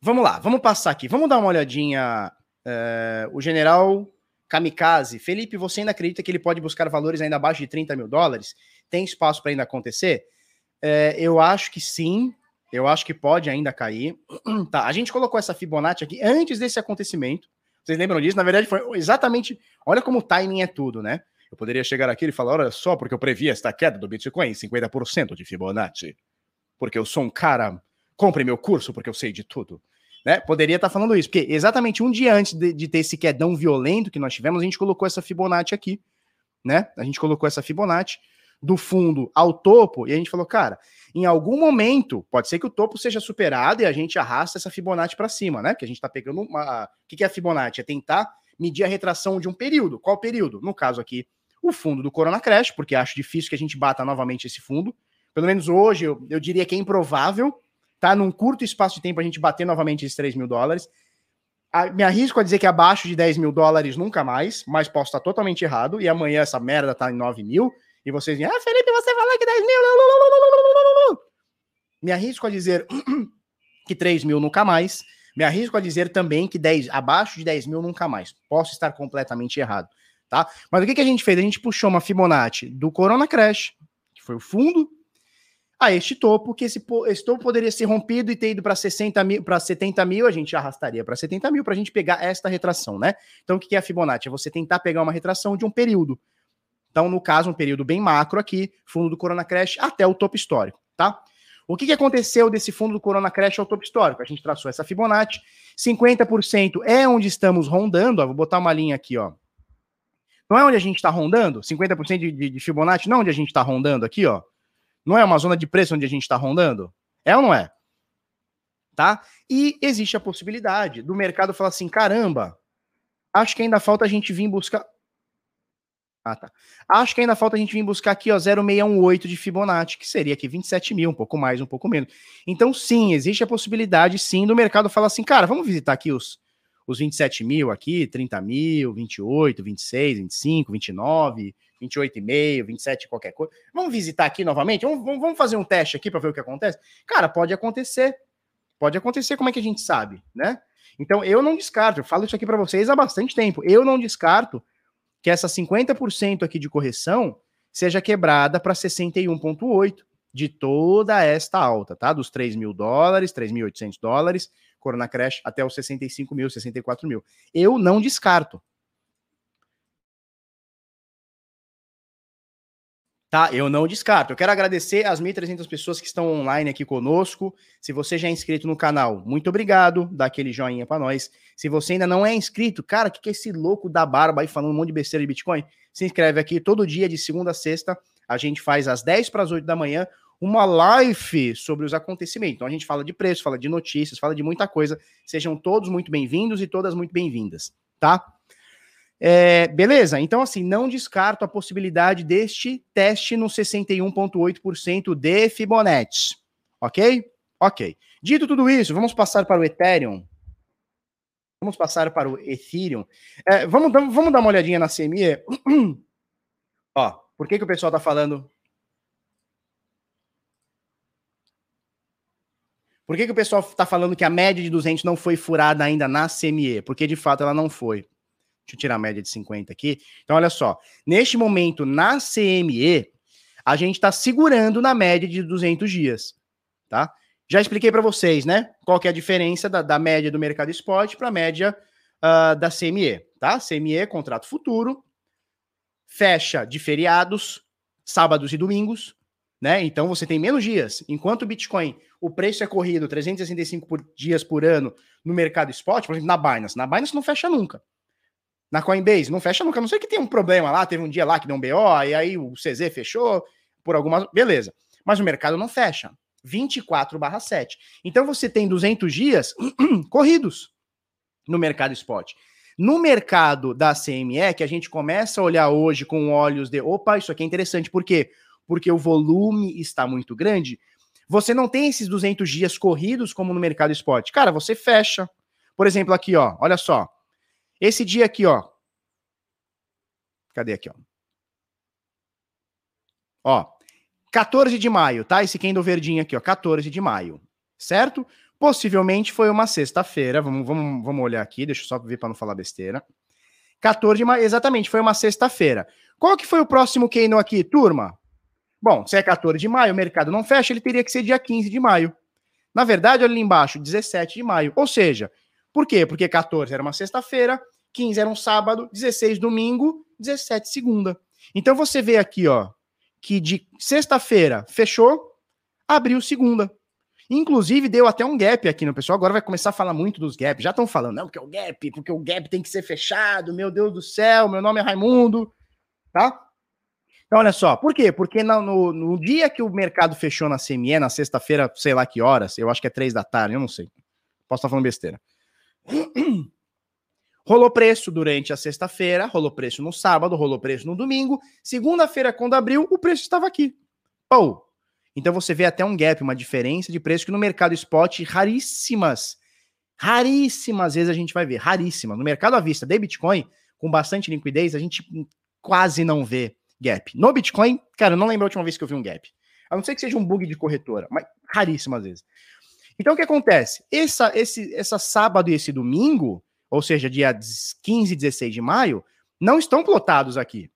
Vamos lá, vamos passar aqui. Vamos dar uma olhadinha. Uh, o general Kamikaze. Felipe, você ainda acredita que ele pode buscar valores ainda abaixo de 30 mil dólares? Tem espaço para ainda acontecer? Uh, eu acho que sim. Eu acho que pode ainda cair. tá, a gente colocou essa Fibonacci aqui antes desse acontecimento. Vocês lembram disso? Na verdade, foi exatamente. Olha como o timing é tudo, né? Eu poderia chegar aqui e falar: olha só, porque eu previ esta queda do Bitcoin, 50% de Fibonacci. Porque eu sou um cara. Compre meu curso, porque eu sei de tudo. Né? Poderia estar tá falando isso, porque exatamente um dia antes de, de, ter esse quedão violento que nós tivemos, a gente colocou essa Fibonacci aqui, né? A gente colocou essa Fibonacci do fundo ao topo e a gente falou, cara, em algum momento pode ser que o topo seja superado e a gente arrasta essa Fibonacci para cima, né? Que a gente está pegando uma. O que é a Fibonacci? É tentar medir a retração de um período. Qual período? No caso aqui, o fundo do Corona Crash, porque acho difícil que a gente bata novamente esse fundo. Pelo menos hoje eu, eu diria que é improvável tá? Num curto espaço de tempo a gente bater novamente esses 3 mil dólares. A, me arrisco a dizer que abaixo de 10 mil dólares nunca mais, mas posso estar totalmente errado. E amanhã essa merda tá em 9 mil. E vocês dizem, ah, Felipe, você falou que 10 mil. Me arrisco a dizer que 3 mil nunca mais. Me arrisco a dizer também que 10, abaixo de 10 mil nunca mais. Posso estar completamente errado, tá? Mas o que, que a gente fez? A gente puxou uma Fibonacci do Corona Crash, que foi o fundo a este topo, que esse, esse topo poderia ser rompido e ter ido para 60 mil, para 70 mil, a gente arrastaria para 70 mil para a gente pegar esta retração, né? Então, o que é a Fibonacci? É você tentar pegar uma retração de um período. Então, no caso, um período bem macro aqui, fundo do Corona Crash até o topo histórico, tá? O que, que aconteceu desse fundo do Corona Crash ao topo histórico? A gente traçou essa Fibonacci, 50% é onde estamos rondando, ó, vou botar uma linha aqui, ó. Não é onde a gente está rondando? 50% de, de, de Fibonacci, não é onde a gente está rondando aqui, ó. Não é uma zona de preço onde a gente está rondando? É ou não é? Tá? E existe a possibilidade do mercado falar assim: caramba, acho que ainda falta a gente vir buscar. Ah, tá. Acho que ainda falta a gente vir buscar aqui, ó, 0,618 de Fibonacci, que seria aqui 27 mil, um pouco mais, um pouco menos. Então, sim, existe a possibilidade, sim, do mercado falar assim, cara, vamos visitar aqui os, os 27 mil aqui, 30 mil, 28, 26, 25, 29, 28,5, 27, qualquer coisa. Vamos visitar aqui novamente? Vamos, vamos fazer um teste aqui para ver o que acontece? Cara, pode acontecer. Pode acontecer, como é que a gente sabe, né? Então, eu não descarto, eu falo isso aqui para vocês há bastante tempo. Eu não descarto que essa 50% aqui de correção seja quebrada para 61,8 de toda esta alta, tá? Dos 3 mil dólares, 3.800 dólares, Corona Crash, até os 65 mil, 64 mil. Eu não descarto, Tá? Eu não descarto. Eu quero agradecer as 1.300 pessoas que estão online aqui conosco. Se você já é inscrito no canal, muito obrigado. Dá aquele joinha para nós. Se você ainda não é inscrito, cara, o que, que é esse louco da barba aí falando um monte de besteira de Bitcoin? Se inscreve aqui todo dia, de segunda a sexta. A gente faz às 10 para as 8 da manhã uma live sobre os acontecimentos. Então a gente fala de preço, fala de notícias, fala de muita coisa. Sejam todos muito bem-vindos e todas muito bem-vindas, tá? É, beleza, então assim, não descarto a possibilidade deste teste no 61,8% de Fibonacci. Ok? Ok. Dito tudo isso, vamos passar para o Ethereum. Vamos passar para o Ethereum. É, vamos, vamos dar uma olhadinha na CME. Ó, por que, que o pessoal está falando? Por que, que o pessoal está falando que a média de 200 não foi furada ainda na CME? Porque de fato ela não foi. Deixa eu tirar a média de 50 aqui. Então, olha só. Neste momento, na CME, a gente está segurando na média de 200 dias, tá? Já expliquei para vocês, né? Qual que é a diferença da, da média do mercado spot para a média uh, da CME, tá? CME, contrato futuro, fecha de feriados, sábados e domingos, né? Então você tem menos dias. Enquanto o Bitcoin, o preço é corrido 365 por, dias por ano no mercado spot, por exemplo, na Binance. Na Binance não fecha nunca. Na Coinbase, não fecha nunca. A não sei que tem um problema lá, teve um dia lá que deu um BO, e aí o CZ fechou por algumas. Beleza. Mas o mercado não fecha. 24/7. Então você tem 200 dias corridos no mercado spot. No mercado da CME, que a gente começa a olhar hoje com olhos de, opa, isso aqui é interessante, por quê? Porque o volume está muito grande. Você não tem esses 200 dias corridos como no mercado spot. Cara, você fecha. Por exemplo, aqui, ó, olha só. Esse dia aqui, ó. Cadê aqui, ó? Ó, 14 de maio, tá? Esse candle verdinho aqui, ó, 14 de maio, certo? Possivelmente foi uma sexta-feira, vamos, vamos, vamos olhar aqui, deixa eu só ver para não falar besteira. 14 de maio, exatamente, foi uma sexta-feira. Qual que foi o próximo candle aqui, turma? Bom, se é 14 de maio, o mercado não fecha, ele teria que ser dia 15 de maio. Na verdade, olha ali embaixo, 17 de maio. Ou seja, por quê? Porque 14 era uma sexta-feira, 15 era um sábado, 16 domingo, 17 segunda. Então você vê aqui, ó, que de sexta-feira fechou, abriu segunda. Inclusive, deu até um gap aqui no pessoal. Agora vai começar a falar muito dos gaps. Já estão falando, não, porque o gap, porque o gap tem que ser fechado. Meu Deus do céu, meu nome é Raimundo. Tá? Então, olha só. Por quê? Porque no, no, no dia que o mercado fechou na CME, na sexta-feira, sei lá que horas, eu acho que é três da tarde, eu não sei. Posso estar falando besteira. Rolou preço durante a sexta-feira, rolou preço no sábado, rolou preço no domingo. Segunda-feira, quando abriu, o preço estava aqui. Pô! Então você vê até um gap, uma diferença de preço que no mercado spot, raríssimas, raríssimas vezes a gente vai ver, raríssimas. No mercado à vista de Bitcoin, com bastante liquidez, a gente quase não vê gap. No Bitcoin, cara, eu não lembro a última vez que eu vi um gap. A não ser que seja um bug de corretora, mas raríssimas vezes. Então o que acontece? Essa, esse, essa sábado e esse domingo, ou seja, dia 15 e 16 de maio, não estão plotados aqui.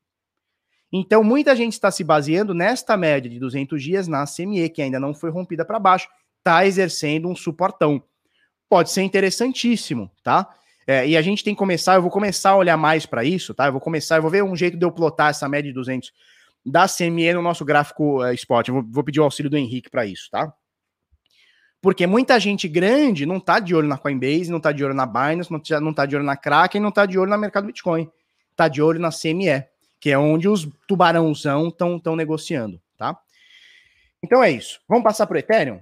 Então, muita gente está se baseando nesta média de 200 dias na CME, que ainda não foi rompida para baixo, está exercendo um suportão. Pode ser interessantíssimo, tá? É, e a gente tem que começar, eu vou começar a olhar mais para isso, tá? Eu vou começar, eu vou ver um jeito de eu plotar essa média de 200 da CME no nosso gráfico uh, spot. Eu vou, vou pedir o auxílio do Henrique para isso, tá? Porque muita gente grande não tá de olho na Coinbase, não tá de olho na Binance, não, tá, não tá de olho na Kraken, não tá de olho no mercado Bitcoin. Tá de olho na CME, que é onde os tubarãozão estão negociando, tá? Então é isso. Vamos passar para o Ethereum?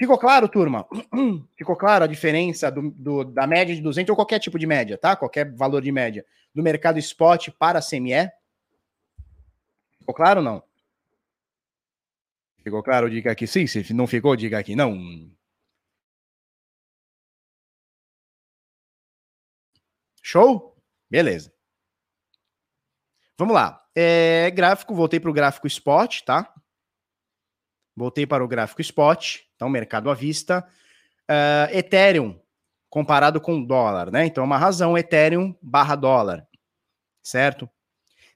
Ficou claro, turma? Ficou claro a diferença do, do, da média de 200 ou qualquer tipo de média, tá? Qualquer valor de média do mercado spot para a CME? Ficou claro ou não? Ficou claro? Diga aqui sim. Se não ficou, diga aqui não. Show? Beleza. Vamos lá. É, gráfico, voltei para o gráfico spot, tá? Voltei para o gráfico spot, então mercado à vista. Uh, Ethereum, comparado com dólar, né? Então, é uma razão, Ethereum barra dólar, certo?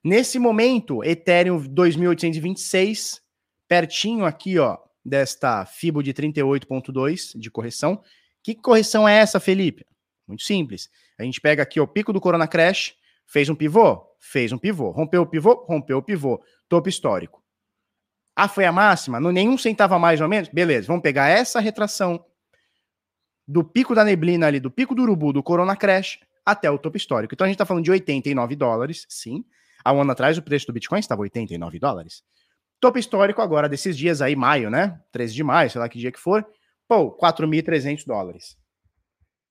Nesse momento, Ethereum 2826 pertinho aqui, ó, desta FIBO de 38.2 de correção. Que correção é essa, Felipe? Muito simples. A gente pega aqui o pico do Corona Crash, fez um pivô, fez um pivô, rompeu o pivô, rompeu o pivô, topo histórico. Ah, foi a máxima? No nenhum centavo a mais ou menos? Beleza, vamos pegar essa retração do pico da neblina ali, do pico do urubu, do Corona Crash, até o topo histórico. Então a gente está falando de 89 dólares, sim. Há um ano atrás o preço do Bitcoin estava 89 dólares. Topo histórico agora desses dias aí, maio, né? 13 de maio, sei lá que dia que for. Pô, 4.300 dólares.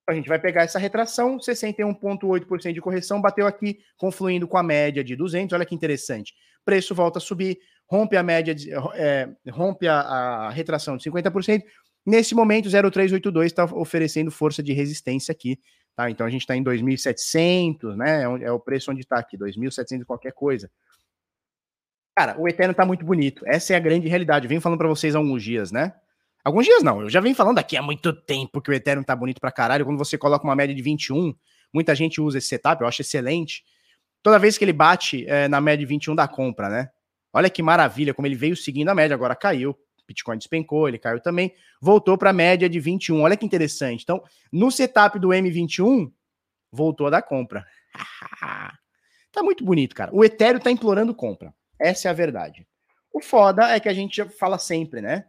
A gente vai pegar essa retração, 61,8% de correção, bateu aqui, confluindo com a média de 200. Olha que interessante. Preço volta a subir, rompe a média, de, é, rompe a, a, retração de 50%. Nesse momento, 0,382 está oferecendo força de resistência aqui. Tá? Então a gente está em 2.700, né? É, é o preço onde está aqui, 2.700 qualquer coisa. Cara, o Eterno tá muito bonito. Essa é a grande realidade. Eu venho falando para vocês há alguns dias, né? Alguns dias não, eu já venho falando aqui há muito tempo que o Ethereum tá bonito pra caralho. Quando você coloca uma média de 21, muita gente usa esse setup, eu acho excelente. Toda vez que ele bate é, na média de 21 da compra, né? Olha que maravilha, como ele veio seguindo a média, agora caiu. Bitcoin despencou, ele caiu também, voltou para a média de 21. Olha que interessante. Então, no setup do M21, voltou a dar compra. tá muito bonito, cara. O Ethereum tá implorando compra. Essa é a verdade. O foda é que a gente fala sempre, né?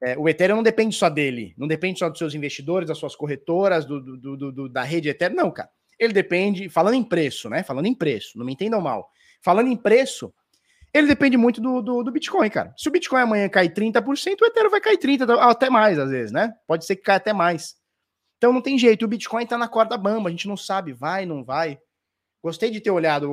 É, o Ethereum não depende só dele, não depende só dos seus investidores, das suas corretoras, do, do, do, do, da rede Ethereum, não, cara. Ele depende, falando em preço, né? Falando em preço, não me entendam mal. Falando em preço, Ele depende muito do, do, do, Bitcoin, cara. Se o Bitcoin amanhã cair 30%, o Ethereum vai cair 30%, até mais, às vezes, né? Pode ser que caia até mais. Então não tem jeito, o Bitcoin tá na corda bamba, a gente não sabe, vai, não vai. Gostei de ter olhado.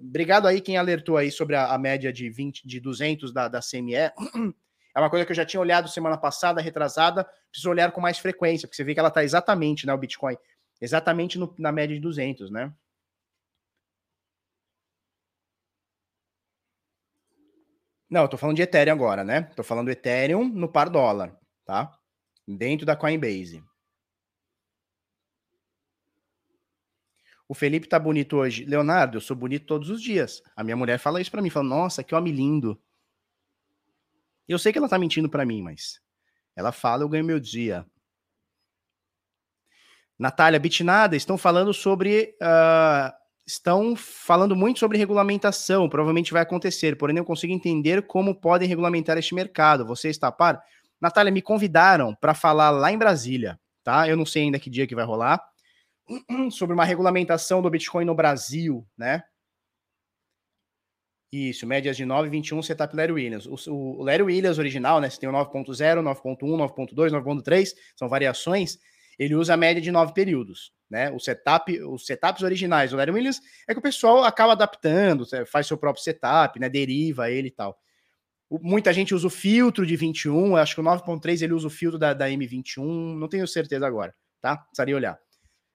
Obrigado aí quem alertou aí sobre a, a média de 20, de 200 da, da CME. É uma coisa que eu já tinha olhado semana passada, retrasada. Preciso olhar com mais frequência, porque você vê que ela tá exatamente, né, o Bitcoin, exatamente no, na média de 200, né? Não, eu tô falando de Ethereum agora, né? Tô falando Ethereum no par dólar, tá? Dentro da Coinbase. O Felipe tá bonito hoje. Leonardo, eu sou bonito todos os dias. A minha mulher fala isso para mim, fala: "Nossa, que homem lindo". Eu sei que ela tá mentindo para mim, mas ela fala, eu ganho meu dia. Natália Bitnada, estão falando sobre uh, estão falando muito sobre regulamentação, provavelmente vai acontecer, porém não consigo entender como podem regulamentar este mercado. Você está a par? Natália, me convidaram para falar lá em Brasília, tá? Eu não sei ainda que dia que vai rolar, sobre uma regulamentação do Bitcoin no Brasil, né? Isso, médias de 9,21 setup Larry Williams. O, o Larry Williams original, né? Você tem o 9.0, 9.1, 9.2, 9.3, são variações. Ele usa a média de nove períodos né? O setup, os setups originais do Larry Williams é que o pessoal acaba adaptando, faz seu próprio setup, né? Deriva ele e tal. Muita gente usa o filtro de 21, acho que o 9.3 ele usa o filtro da, da M21, não tenho certeza agora, tá? Precisaria olhar.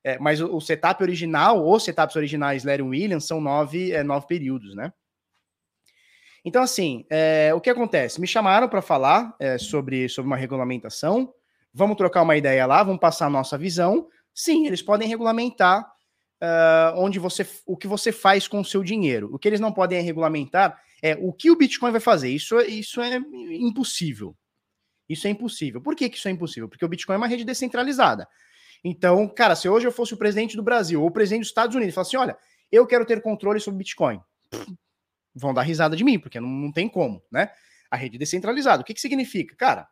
É, mas o, o, setup original, os setups originais Larry Williams são nove, é, nove períodos, né? Então, assim, é, o que acontece? Me chamaram para falar é, sobre, sobre uma regulamentação, vamos trocar uma ideia lá, vamos passar a nossa visão, Sim, eles podem regulamentar uh, onde você, o que você faz com o seu dinheiro. O que eles não podem regulamentar é o que o Bitcoin vai fazer. Isso, isso é impossível. Isso é impossível. Por que, que isso é impossível? Porque o Bitcoin é uma rede descentralizada. Então, cara, se hoje eu fosse o presidente do Brasil ou o presidente dos Estados Unidos e falasse assim: olha, eu quero ter controle sobre Bitcoin, vão dar risada de mim, porque não, não tem como, né? A rede descentralizada. O que, que significa? Cara,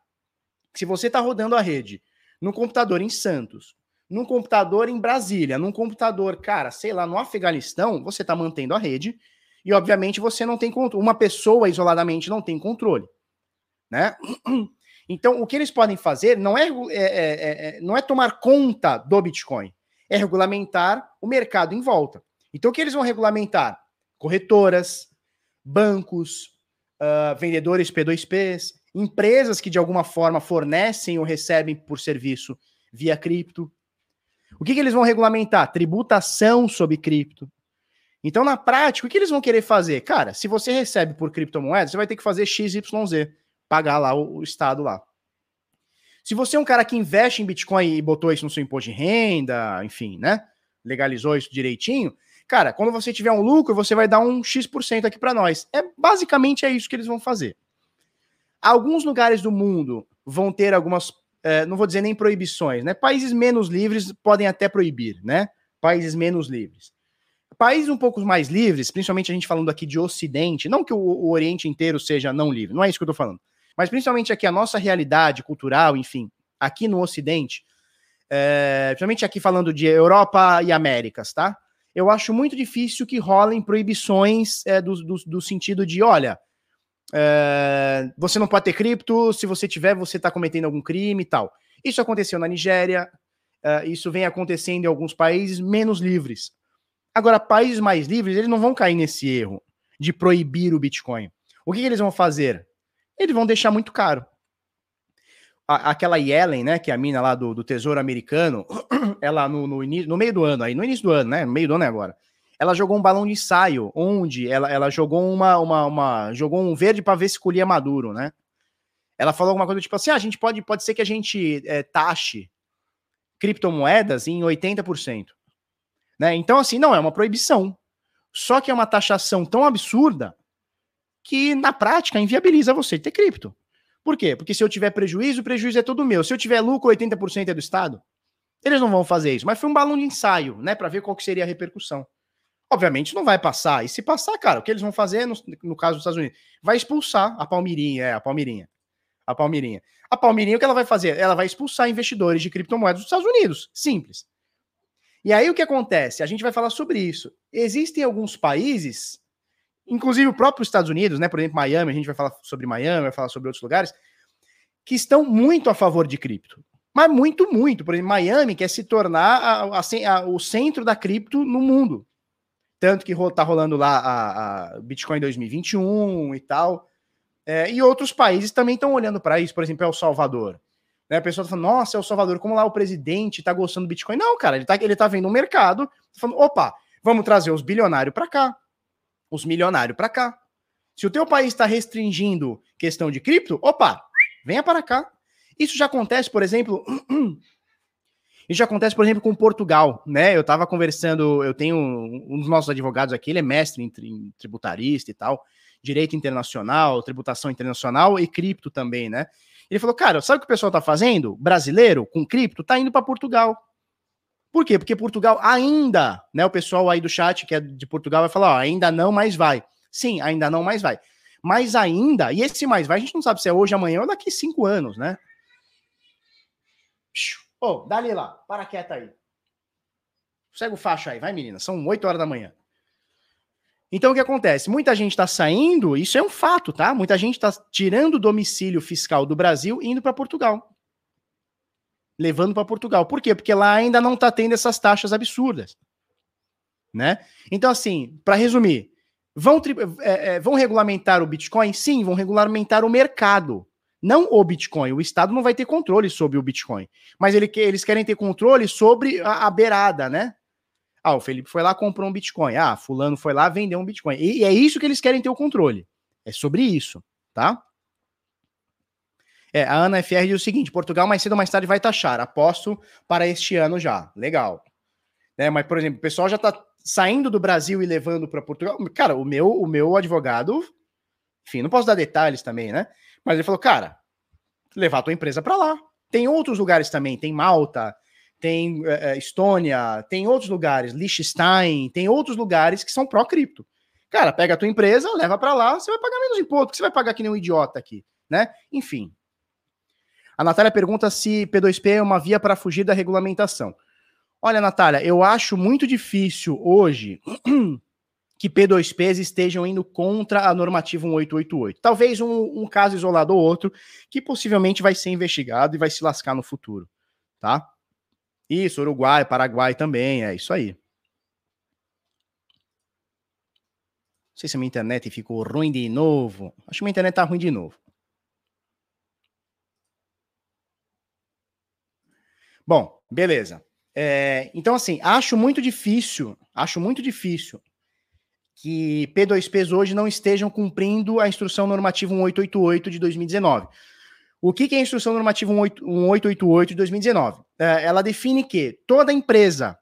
se você está rodando a rede no computador em Santos, num computador em Brasília, num computador, cara, sei lá, no Afeganistão, você está mantendo a rede e, obviamente, você não tem controle. Uma pessoa isoladamente não tem controle, né? Então, o que eles podem fazer não é, é, é, é, não é tomar conta do Bitcoin, é regulamentar o mercado em volta. Então, o que eles vão regulamentar? Corretoras, bancos, uh, vendedores P2Ps, empresas que de alguma forma fornecem ou recebem por serviço via cripto. O que, que eles vão regulamentar? Tributação sobre cripto. Então, na prática, o que eles vão querer fazer? Cara, se você recebe por criptomoeda, você vai ter que fazer XYZ, pagar lá o, o Estado lá. Se você é um cara que investe em Bitcoin e botou isso no seu imposto de renda, enfim, né? Legalizou isso direitinho, cara, quando você tiver um lucro, você vai dar um X% aqui para nós. É basicamente é isso que eles vão fazer. Alguns lugares do mundo vão ter algumas é, não vou dizer nem proibições, né? Países menos livres podem até proibir, né? Países menos livres. Países um pouco mais livres, principalmente a gente falando aqui de Ocidente, não que o, o Oriente inteiro seja não livre, não é isso que eu tô falando, mas principalmente aqui a nossa realidade cultural, enfim, aqui no Ocidente, é, principalmente aqui falando de Europa e Américas, tá? Eu acho muito difícil que rolem proibições é, do, do, do sentido de, olha, é, você não pode ter cripto, se você tiver, você está cometendo algum crime e tal. Isso aconteceu na Nigéria, é, isso vem acontecendo em alguns países menos livres. Agora, países mais livres, eles não vão cair nesse erro de proibir o Bitcoin. O que, que eles vão fazer? Eles vão deixar muito caro. A, aquela Yellen, né, que é a mina lá do, do Tesouro Americano, ela no, no, no meio do ano, aí no início do ano, né, no meio do ano é agora, ela jogou um balão de ensaio, onde ela, ela jogou uma, uma, uma jogou um verde para ver se colhia maduro, né? Ela falou alguma coisa tipo assim: ah, a gente pode, pode ser que a gente é, taxe criptomoedas em 80%. Né? Então, assim, não é uma proibição. Só que é uma taxação tão absurda que, na prática, inviabiliza você ter cripto. Por quê? Porque se eu tiver prejuízo, o prejuízo é todo meu. Se eu tiver lucro, 80% é do Estado. Eles não vão fazer isso. Mas foi um balão de ensaio, né? Para ver qual que seria a repercussão. Obviamente não vai passar. E se passar, cara, o que eles vão fazer no, no caso dos Estados Unidos? Vai expulsar a Palmirinha, é, a Palmirinha. A Palmirinha. A Palmirinha, o que ela vai fazer? Ela vai expulsar investidores de criptomoedas dos Estados Unidos. Simples. E aí o que acontece? A gente vai falar sobre isso. Existem alguns países, inclusive o próprio Estados Unidos, né? Por exemplo, Miami, a gente vai falar sobre Miami, vai falar sobre outros lugares, que estão muito a favor de cripto. Mas muito, muito. Por exemplo, Miami quer se tornar a, a, a, o centro da cripto no mundo. Tanto que tá rolando lá a, Bitcoin 2021 e tal. É, e outros países também estão olhando para isso, por exemplo, El Salvador. Né, a pessoa tá falando, nossa, El Salvador, como lá o presidente tá gostando do Bitcoin? Não, cara, ele tá, ele tá vendo o mercado, tá falando, opa, vamos trazer os bilionários para cá, os milionários para cá. Se o teu país está restringindo questão de cripto, opa, venha para cá. Isso já acontece, por exemplo, isso já acontece, por exemplo, com Portugal, né? Eu estava conversando, eu tenho um dos nossos advogados aqui, ele é mestre em, em tributarista e tal, direito internacional, tributação internacional e cripto também, né? Ele falou, cara, sabe o que o pessoal tá fazendo? Brasileiro com cripto tá indo para Portugal. Por quê? Porque Portugal ainda, né? O pessoal aí do chat que é de Portugal vai falar, ó, ainda não, mais vai. Sim, ainda não, mais vai. Mas ainda, e esse mais vai, a gente não sabe se é hoje, amanhã ou daqui cinco anos, né? Ô, oh, dá ali lá, para quieta aí. Segue o faixa aí, vai menina, são 8 horas da manhã. Então o que acontece? Muita gente está saindo, isso é um fato, tá? Muita gente está tirando o domicílio fiscal do Brasil e indo para Portugal. Levando para Portugal. Por quê? Porque lá ainda não está tendo essas taxas absurdas. Né? Então, assim, para resumir, vão, é, é, vão regulamentar o Bitcoin? Sim, vão regulamentar o mercado. Não o Bitcoin. O Estado não vai ter controle sobre o Bitcoin. Mas ele, eles querem ter controle sobre a, a beirada, né? Ah, o Felipe foi lá, comprou um Bitcoin. Ah, fulano foi lá, vendeu um Bitcoin. E, e é isso que eles querem ter o controle. É sobre isso, tá? É, a Ana FR diz o seguinte: Portugal mais cedo ou mais tarde vai taxar. Aposto para este ano já. Legal. Né, mas, por exemplo, o pessoal já está saindo do Brasil e levando para Portugal. Cara, o meu, o meu advogado, enfim, não posso dar detalhes também, né? Mas ele falou, cara, levar a tua empresa para lá. Tem outros lugares também, tem Malta, tem é, Estônia, tem outros lugares, Liechtenstein, tem outros lugares que são pró-cripto. Cara, pega a tua empresa, leva para lá, você vai pagar menos imposto, porque você vai pagar que nem um idiota aqui, né? Enfim. A Natália pergunta se P2P é uma via para fugir da regulamentação. Olha, Natália, eu acho muito difícil hoje que P2Ps estejam indo contra a normativa 1888. Talvez um, um, caso isolado ou outro que possivelmente vai ser investigado e vai se lascar no futuro, tá? Isso, Uruguai, Paraguai também, é isso aí. Não sei se a minha internet ficou ruim de novo. Acho que minha internet tá ruim de novo. Bom, beleza. É, então, assim, acho muito difícil, acho muito difícil que P2Ps hoje não estejam cumprindo a instrução normativa 1888 de 2019. O que, é a instrução normativa 1888 de 2019? É, ela define que toda empresa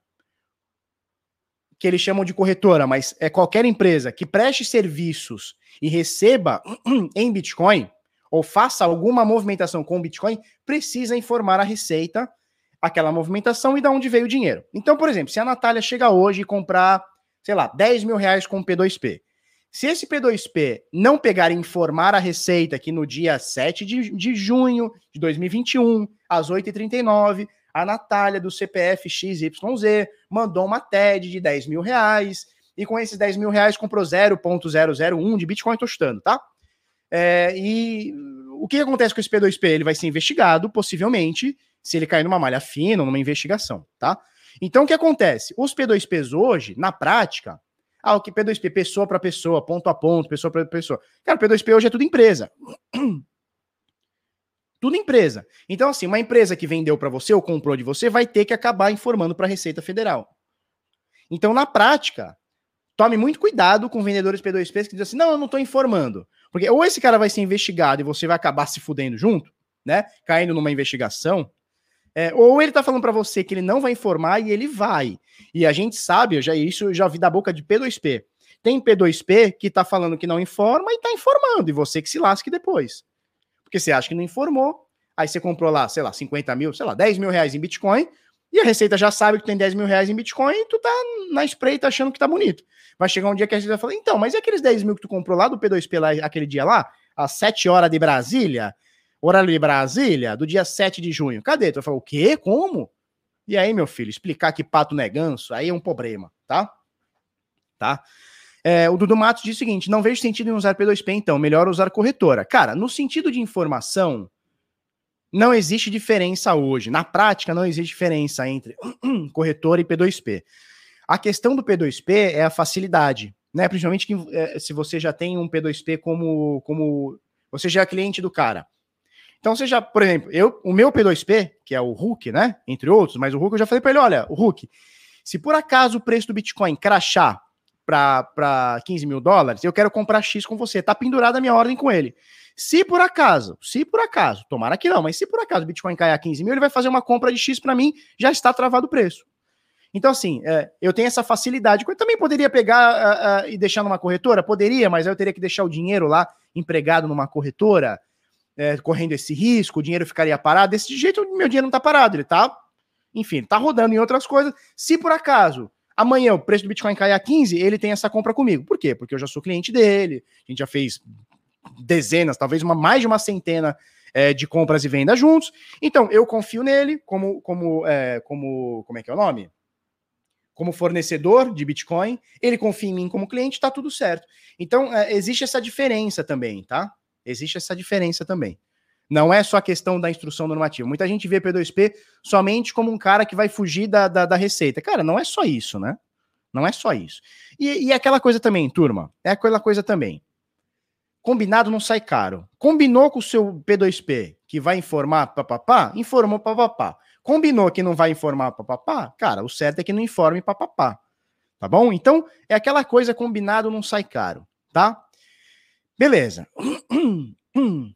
que eles chamam de corretora, mas é qualquer empresa que preste serviços e receba em Bitcoin ou faça alguma movimentação com Bitcoin, precisa informar a Receita aquela movimentação e de onde veio o dinheiro. Então, por exemplo, se a Natália chega hoje e comprar sei lá, 10 mil reais com P2P. Se esse P2P não pegar e informar a Receita que no dia 7 de, de junho de 2021, às 8h39, a Natália do CPF XYZ mandou uma TED de 10 mil reais e com esses 10 mil reais comprou 0.001 de Bitcoin, tô chutando, tá? É, e o que acontece com esse P2P? Ele vai ser investigado, possivelmente, se ele cair numa malha fina numa investigação, tá? Então, o que acontece? Os P2Ps hoje, na prática, ah, o que P2P, pessoa para pessoa, ponto a ponto, pessoa para pessoa. Cara, o P2P hoje é tudo empresa. tudo empresa. Então, assim, uma empresa que vendeu para você ou comprou de você vai ter que acabar informando para a Receita Federal. Então, na prática, tome muito cuidado com vendedores P2Ps que dizem assim: não, eu não estou informando. Porque ou esse cara vai ser investigado e você vai acabar se fudendo junto, né? Caindo numa investigação, é, ou ele tá falando para você que ele não vai informar e ele vai. E a gente sabe, eu já isso eu já vi da boca de P2P. Tem P2P que tá falando que não informa e tá informando, e você que se lasque depois. Porque você acha que não informou, aí você comprou lá, sei lá, 50 mil, sei lá, 10 mil reais em Bitcoin, e a Receita já sabe que tem 10 mil reais em Bitcoin e tu tá na espreita achando que tá bonito. Vai chegar um dia que a Receita vai falar, então, mas e aqueles 10 mil que tu comprou lá do P2P lá, aquele dia lá, às 7 horas de Brasília, horário de Brasília, do dia 7 de junho. Cadê? Tu falou, o quê? Como? E aí, meu filho, explicar que pato não é ganso, aí é um problema, tá? Tá? É, o Dudu Matos diz o seguinte: não vejo sentido em usar P2P, então, melhor usar corretora. Cara, no sentido de informação, não existe diferença hoje. Na prática, não existe diferença entre corretora e P2P. A questão do P2P é a facilidade, né? Principalmente que, é, se você já tem um P2P como, como. Você já é cliente do cara. Então, já, por exemplo, eu, o meu P2P, que é o Hulk, né? Entre outros, mas o Hulk eu já falei para ele: olha, o Hulk, se por acaso o preço do Bitcoin crachar para 15 mil dólares, eu quero comprar X com você. Tá pendurada a minha ordem com ele. Se por acaso, se por acaso, tomara que não, mas se por acaso o Bitcoin cair a 15 mil, ele vai fazer uma compra de X para mim, já está travado o preço. Então, assim, é, eu tenho essa facilidade. Eu também poderia pegar uh, uh, e deixar numa corretora? Poderia, mas eu teria que deixar o dinheiro lá empregado numa corretora, é, correndo esse risco, o dinheiro ficaria parado. Desse jeito, meu dinheiro não está parado, ele está, enfim, está rodando em outras coisas. Se por acaso Amanhã o preço do Bitcoin cair a 15, ele tem essa compra comigo. Por quê? Porque eu já sou cliente dele, a gente já fez dezenas, talvez uma, mais de uma centena é, de compras e vendas juntos. Então, eu confio nele como, como, é, como, como é que é o nome? Como fornecedor de Bitcoin, ele confia em mim como cliente, tá tudo certo. Então, é, existe essa diferença também, tá? Existe essa diferença também. Não é só a questão da instrução normativa. Muita gente vê P2P somente como um cara que vai fugir da, da, da receita. Cara, não é só isso, né? Não é só isso. E, e aquela coisa também, turma, é aquela coisa também. Combinado não sai caro. Combinou com o seu P2P que vai informar papapá, informou papapá. Combinou que não vai informar papapá, cara, o certo é que não informe papapá. Tá bom? Então, é aquela coisa combinado não sai caro, tá? Beleza.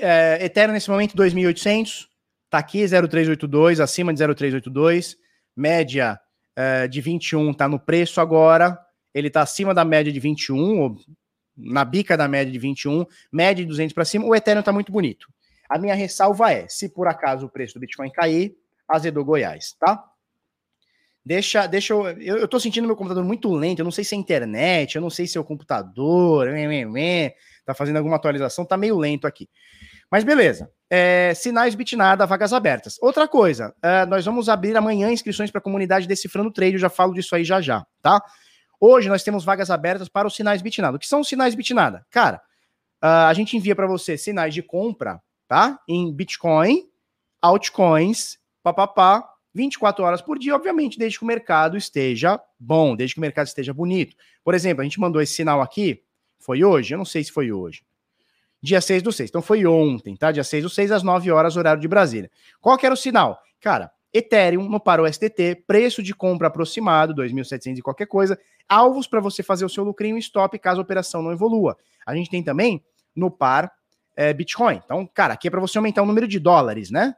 É, Ethereum nesse momento 2.800, tá aqui 0,382, acima de 0,382, média é, de 21 tá no preço agora, ele tá acima da média de 21, ou na bica da média de 21, média de 200 para cima, o Ethereum tá muito bonito. A minha ressalva é, se por acaso o preço do Bitcoin cair, azedou Goiás, tá? Deixa, deixa eu, eu, eu tô sentindo meu computador muito lento, eu não sei se é internet, eu não sei se é o computador, tá fazendo alguma atualização, tá meio lento aqui. Mas beleza. É, sinais Bitnada, vagas abertas. Outra coisa, é, nós vamos abrir amanhã inscrições para a comunidade Decifrando Trade, eu já falo disso aí já já, tá? Hoje nós temos vagas abertas para os sinais Bitnada. O que são os sinais Bitnada? Cara, a gente envia para você sinais de compra, tá? Em Bitcoin, altcoins, papapá, 24 horas por dia, obviamente, desde que o mercado esteja bom, desde que o mercado esteja bonito. Por exemplo, a gente mandou esse sinal aqui, foi hoje? Eu não sei se foi hoje. Dia 6 do 6. Então foi ontem, tá? Dia 6 do 6, às 9 horas, horário de Brasília. Qual que era o sinal? Cara, Ethereum no Paro STT, preço de compra aproximado, 2.700 e qualquer coisa, alvos para você fazer o seu lucrinho stop caso a operação não evolua. A gente tem também no par é, Bitcoin. Então, cara, aqui é para você aumentar o número de dólares, né?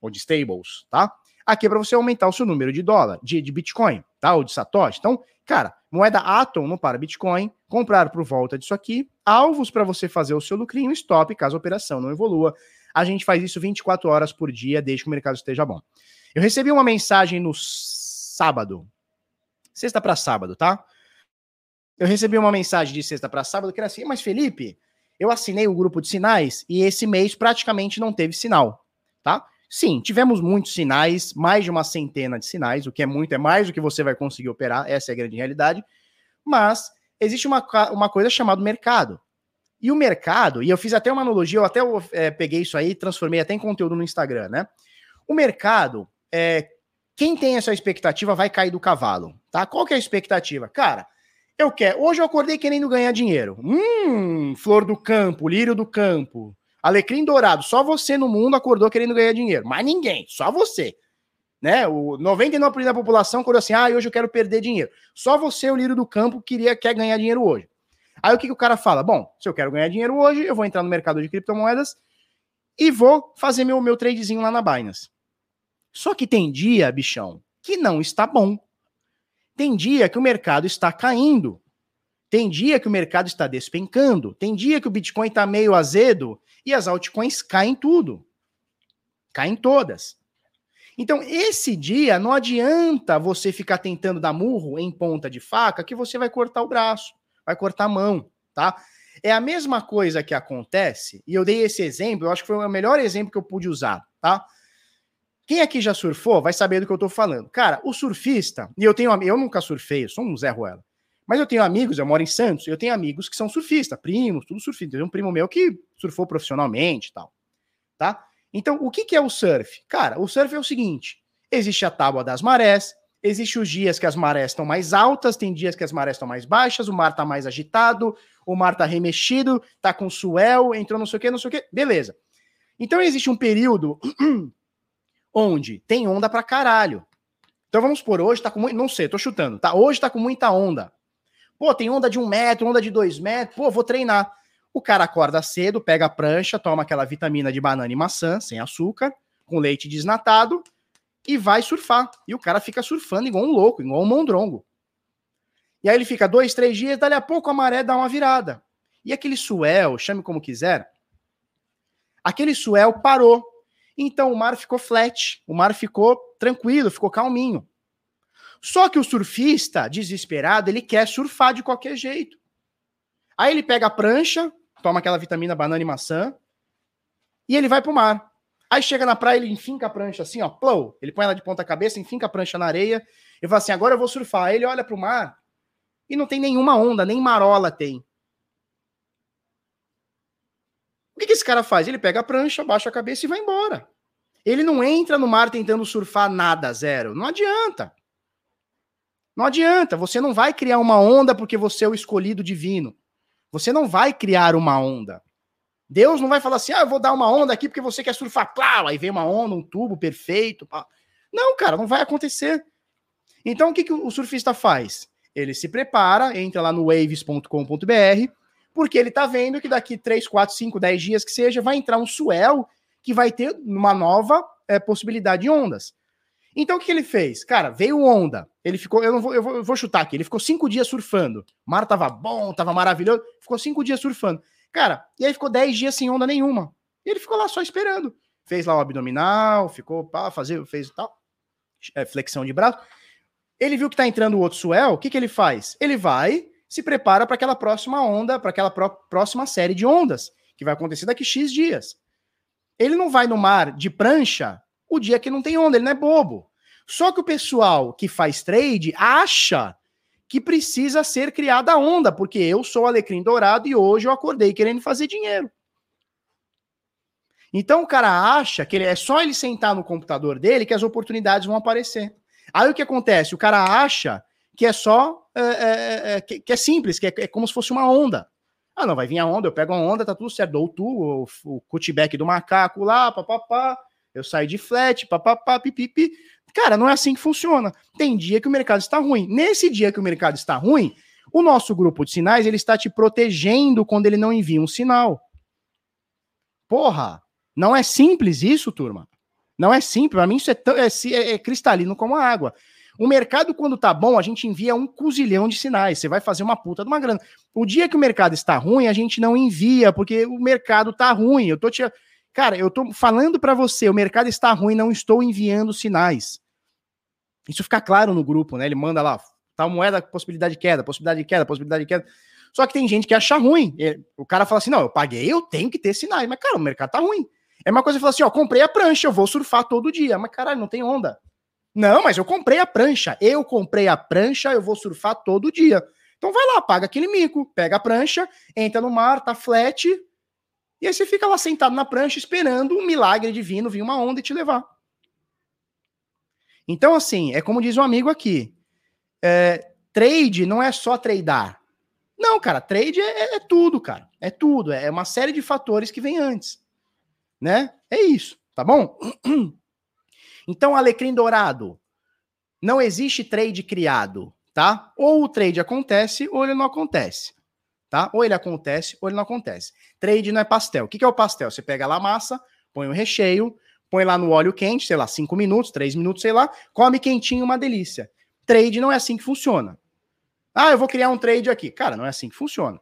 Ou de stables, tá? Aqui é para você aumentar o seu número de dólar, de, de Bitcoin, tá? Ou de Satoshi. Então, cara, moeda Atom no para Bitcoin, comprar por volta disso aqui, alvos para você fazer o seu lucrinho, stop caso a operação não evolua. A gente faz isso 24 horas por dia, desde que o mercado esteja bom. Eu recebi uma mensagem no sábado, sexta para sábado, tá? Eu recebi uma mensagem de sexta para sábado que era assim, mas Felipe, eu assinei o grupo de sinais e esse mês praticamente não teve sinal, tá? Sim, tivemos muitos sinais, mais de uma centena de sinais, o que é muito, é mais do que você vai conseguir operar, essa é a grande realidade. Mas existe uma, uma coisa chamada mercado. E o mercado, e eu fiz até uma analogia, eu até é, peguei isso aí, transformei até em conteúdo no Instagram, né? O mercado, é, quem tem essa expectativa vai cair do cavalo, tá? Qual que é a expectativa? Cara, eu quero. Hoje eu acordei querendo ganhar dinheiro. Hum, flor do campo, lírio do campo. Alecrim dourado, só você no mundo acordou querendo ganhar dinheiro. Mas ninguém, só você. Né? O 99% da população acordou assim: ah, hoje eu quero perder dinheiro. Só você, o lírio do campo, queria quer ganhar dinheiro hoje. Aí o que, que o cara fala? Bom, se eu quero ganhar dinheiro hoje, eu vou entrar no mercado de criptomoedas e vou fazer meu, meu tradezinho lá na Binance. Só que tem dia, bichão, que não está bom. Tem dia que o mercado está caindo. Tem dia que o mercado está despencando. Tem dia que o Bitcoin está meio azedo e as altcoins caem tudo. Caem todas. Então, esse dia não adianta você ficar tentando dar murro em ponta de faca que você vai cortar o braço, vai cortar a mão, tá? É a mesma coisa que acontece, e eu dei esse exemplo, eu acho que foi o melhor exemplo que eu pude usar, tá? Quem aqui já surfou vai saber do que eu tô falando. Cara, o surfista, e eu tenho eu nunca surfei, eu sou um Zé Ruela. Mas eu tenho amigos, eu moro em Santos, eu tenho amigos que são surfistas, primos, tudo surfista. Tem um primo meu que surfou profissionalmente e tal, tá? Então, o que, que é o surf? Cara, o surf é o seguinte: existe a tábua das marés, existe os dias que as marés estão mais altas, tem dias que as marés estão mais baixas, o mar está mais agitado, o mar está remexido, tá com suel, entrou não sei o que, não sei o que, beleza. Então existe um período onde tem onda pra caralho. Então vamos por hoje tá com muito, não sei, tô chutando, tá? Hoje tá com muita onda. Pô, tem onda de um metro, onda de dois metros, pô, vou treinar. O cara acorda cedo, pega a prancha, toma aquela vitamina de banana e maçã, sem açúcar, com leite desnatado, e vai surfar. E o cara fica surfando igual um louco, igual um mondrongo. E aí ele fica dois, três dias, dali a pouco a maré dá uma virada. E aquele suel, chame como quiser, aquele suel parou. Então o mar ficou flat, o mar ficou tranquilo, ficou calminho. Só que o surfista, desesperado, ele quer surfar de qualquer jeito. Aí ele pega a prancha, toma aquela vitamina banana e maçã, e ele vai pro mar. Aí chega na praia, ele enfinca a prancha assim, ó, plou. Ele põe ela de ponta cabeça, enfinca a prancha na areia, e fala assim: agora eu vou surfar. Aí ele olha pro mar e não tem nenhuma onda, nem marola tem. O que, que esse cara faz? Ele pega a prancha, baixa a cabeça e vai embora. Ele não entra no mar tentando surfar nada, zero. Não adianta. Não adianta. Você não vai criar uma onda porque você é o escolhido divino. Você não vai criar uma onda. Deus não vai falar assim, ah, eu vou dar uma onda aqui porque você quer surfar, plau, aí vem uma onda, um tubo perfeito. Pá. Não, cara, não vai acontecer. Então, o que, que o surfista faz? Ele se prepara, entra lá no waves.com.br, porque ele tá vendo que daqui 3, 4, 5, 10 dias que seja, vai entrar um swell que vai ter uma nova é, possibilidade de ondas. Então o que ele fez? Cara, veio onda. Ele ficou, eu não vou, eu vou, eu vou chutar aqui. Ele ficou cinco dias surfando. O mar tava bom, tava maravilhoso. Ficou cinco dias surfando. Cara, e aí ficou dez dias sem onda nenhuma. E ele ficou lá só esperando. Fez lá o abdominal, ficou para fazer, fez tal, é, flexão de braço. Ele viu que tá entrando o outro swell. O que que ele faz? Ele vai se prepara para aquela próxima onda, para aquela próxima série de ondas, que vai acontecer daqui X dias. Ele não vai no mar de prancha o dia que não tem onda, ele não é bobo. Só que o pessoal que faz trade acha que precisa ser criada a onda, porque eu sou alecrim dourado e hoje eu acordei querendo fazer dinheiro. Então o cara acha que ele, é só ele sentar no computador dele que as oportunidades vão aparecer. Aí o que acontece? O cara acha que é só. É, é, é, que, que, é simples, que é, é, como se fosse uma onda. Ah, não, vai vir a onda, eu pego a onda, tá tudo certo. Dou tu, o, o cutback do macaco lá, papapá. Eu saio de flat, papapá, pipipi. Cara, não é assim que funciona. Tem dia que o mercado está ruim. Nesse dia que o mercado está ruim, o nosso grupo de sinais ele está te protegendo quando ele não envia um sinal. Porra, não é simples isso, turma. Não é simples. Para mim, isso é, é, é, cristalino como a água. O mercado, quando tá bom, a gente envia um cozilhão de sinais. Você vai fazer uma puta de uma grana. O dia que o mercado está ruim, a gente não envia, porque o mercado tá ruim. Eu tô te. Cara, eu tô falando para você, o mercado está ruim, não estou enviando sinais. Isso fica claro no grupo, né? Ele manda lá, tal moeda, possibilidade de queda, possibilidade de queda, possibilidade de queda. Só que tem gente que acha ruim. O cara fala assim: não, eu paguei, eu tenho que ter sinais. Mas, cara, o mercado tá ruim. É uma coisa que fala assim: ó, comprei a prancha, eu vou surfar todo dia. Mas, caralho, não tem onda. Não, mas eu comprei a prancha. Eu comprei a prancha, eu vou surfar todo dia. Então vai lá, paga aquele mico, pega a prancha, entra no mar, tá flat, e aí você fica lá sentado na prancha esperando um milagre divino vir uma onda e te levar. Então, assim, é como diz um amigo aqui: é, trade não é só tradar. Não, cara, trade é, é, tudo, cara. É tudo. É uma série de fatores que vem antes. Né? É isso, tá bom? Então, alecrim dourado, não existe trade criado, tá? Ou o trade acontece ou ele não acontece, tá? Ou ele acontece ou ele não acontece. Trade não é pastel. O que é o pastel? Você pega lá a massa, põe o recheio, põe lá no óleo quente, sei lá, 5 minutos, 3 minutos, sei lá, come quentinho, uma delícia. Trade não é assim que funciona. Ah, eu vou criar um trade aqui. Cara, não é assim que funciona,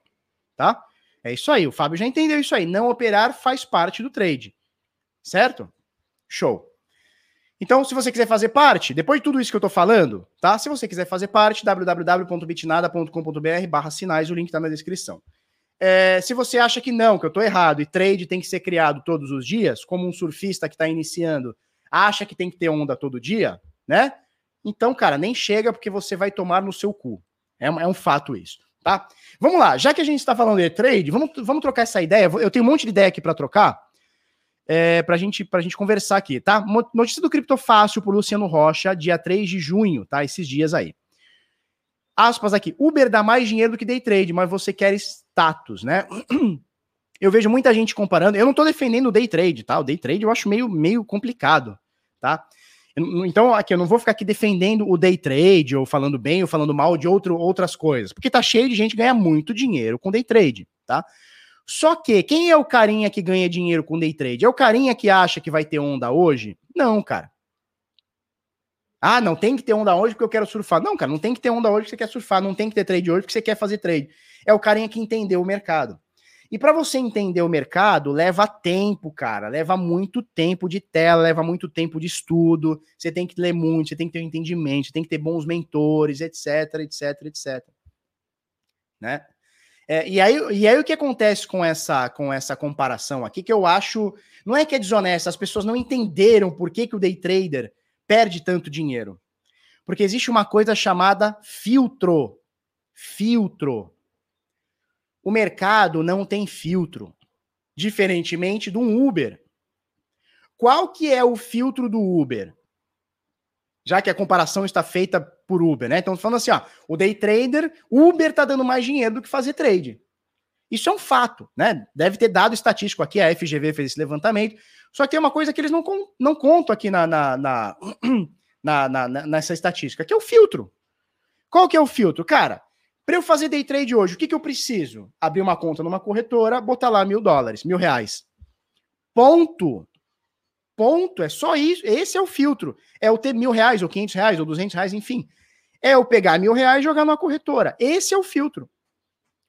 tá? É isso aí, o Fábio já entendeu isso aí. Não operar faz parte do trade, certo? Show. Então, se você quiser fazer parte, depois de tudo isso que eu tô falando, tá? Se você quiser fazer parte, www.bitnada.com.br barra sinais, o link tá na descrição. É, se você acha que não, que eu tô errado, e trade tem que ser criado todos os dias, como um surfista que está iniciando acha que tem que ter onda todo dia, né? Então, cara, nem chega porque você vai tomar no seu cu, É, é um fato isso, tá? Vamos lá, já que a gente está falando de trade, vamos, vamos trocar essa ideia. Eu tenho um monte de ideia aqui para trocar, é, para gente, a gente conversar aqui, tá? Notícia do Cripto Fácil por Luciano Rocha, dia 3 de junho, tá? Esses dias aí. Aspas aqui, Uber dá mais dinheiro do que day trade, mas você quer status, né? Eu vejo muita gente comparando, eu não tô defendendo o day trade, tá? O day trade eu acho meio, meio complicado, tá? Então, aqui, eu não vou ficar aqui defendendo o day trade, ou falando bem, ou falando mal de outro, outras coisas, porque tá cheio de gente que ganha muito dinheiro com day trade, tá? Só que, quem é o carinha que ganha dinheiro com day trade? É o carinha que acha que vai ter onda hoje? Não, cara. Ah, não tem que ter onda hoje porque eu quero surfar. Não, cara, não tem que ter onda hoje porque você quer surfar. Não tem que ter trade hoje porque você quer fazer trade. É o carinha que entendeu o mercado. E para você entender o mercado, leva tempo, cara. Leva muito tempo de tela, leva muito tempo de estudo. Você tem que ler muito, você tem que ter um entendimento, você tem que ter bons mentores, etc, etc, etc. Né? É, e, aí, e aí o que acontece com essa, com essa comparação aqui, que eu acho. Não é que é desonesto, as pessoas não entenderam por que, que o day trader perde tanto dinheiro. Porque existe uma coisa chamada filtro. Filtro. O mercado não tem filtro, diferentemente de um Uber. Qual que é o filtro do Uber? Já que a comparação está feita por Uber, né? Então, falando assim, ó, o day trader, Uber está dando mais dinheiro do que fazer trade. Isso é um fato, né? Deve ter dado estatístico aqui, a FGV fez esse levantamento. Só que tem uma coisa que eles não, não contam aqui na, na, na, na, nessa estatística, que é o filtro. Qual que é o filtro? Cara, para eu fazer day trade hoje, o que, que eu preciso? Abrir uma conta numa corretora, botar lá mil dólares, mil reais. Ponto. Ponto. É só isso. Esse é o filtro. É o ter mil reais, ou quinhentos reais, ou duzentos reais, enfim. É eu pegar mil reais e jogar numa corretora. Esse é o filtro.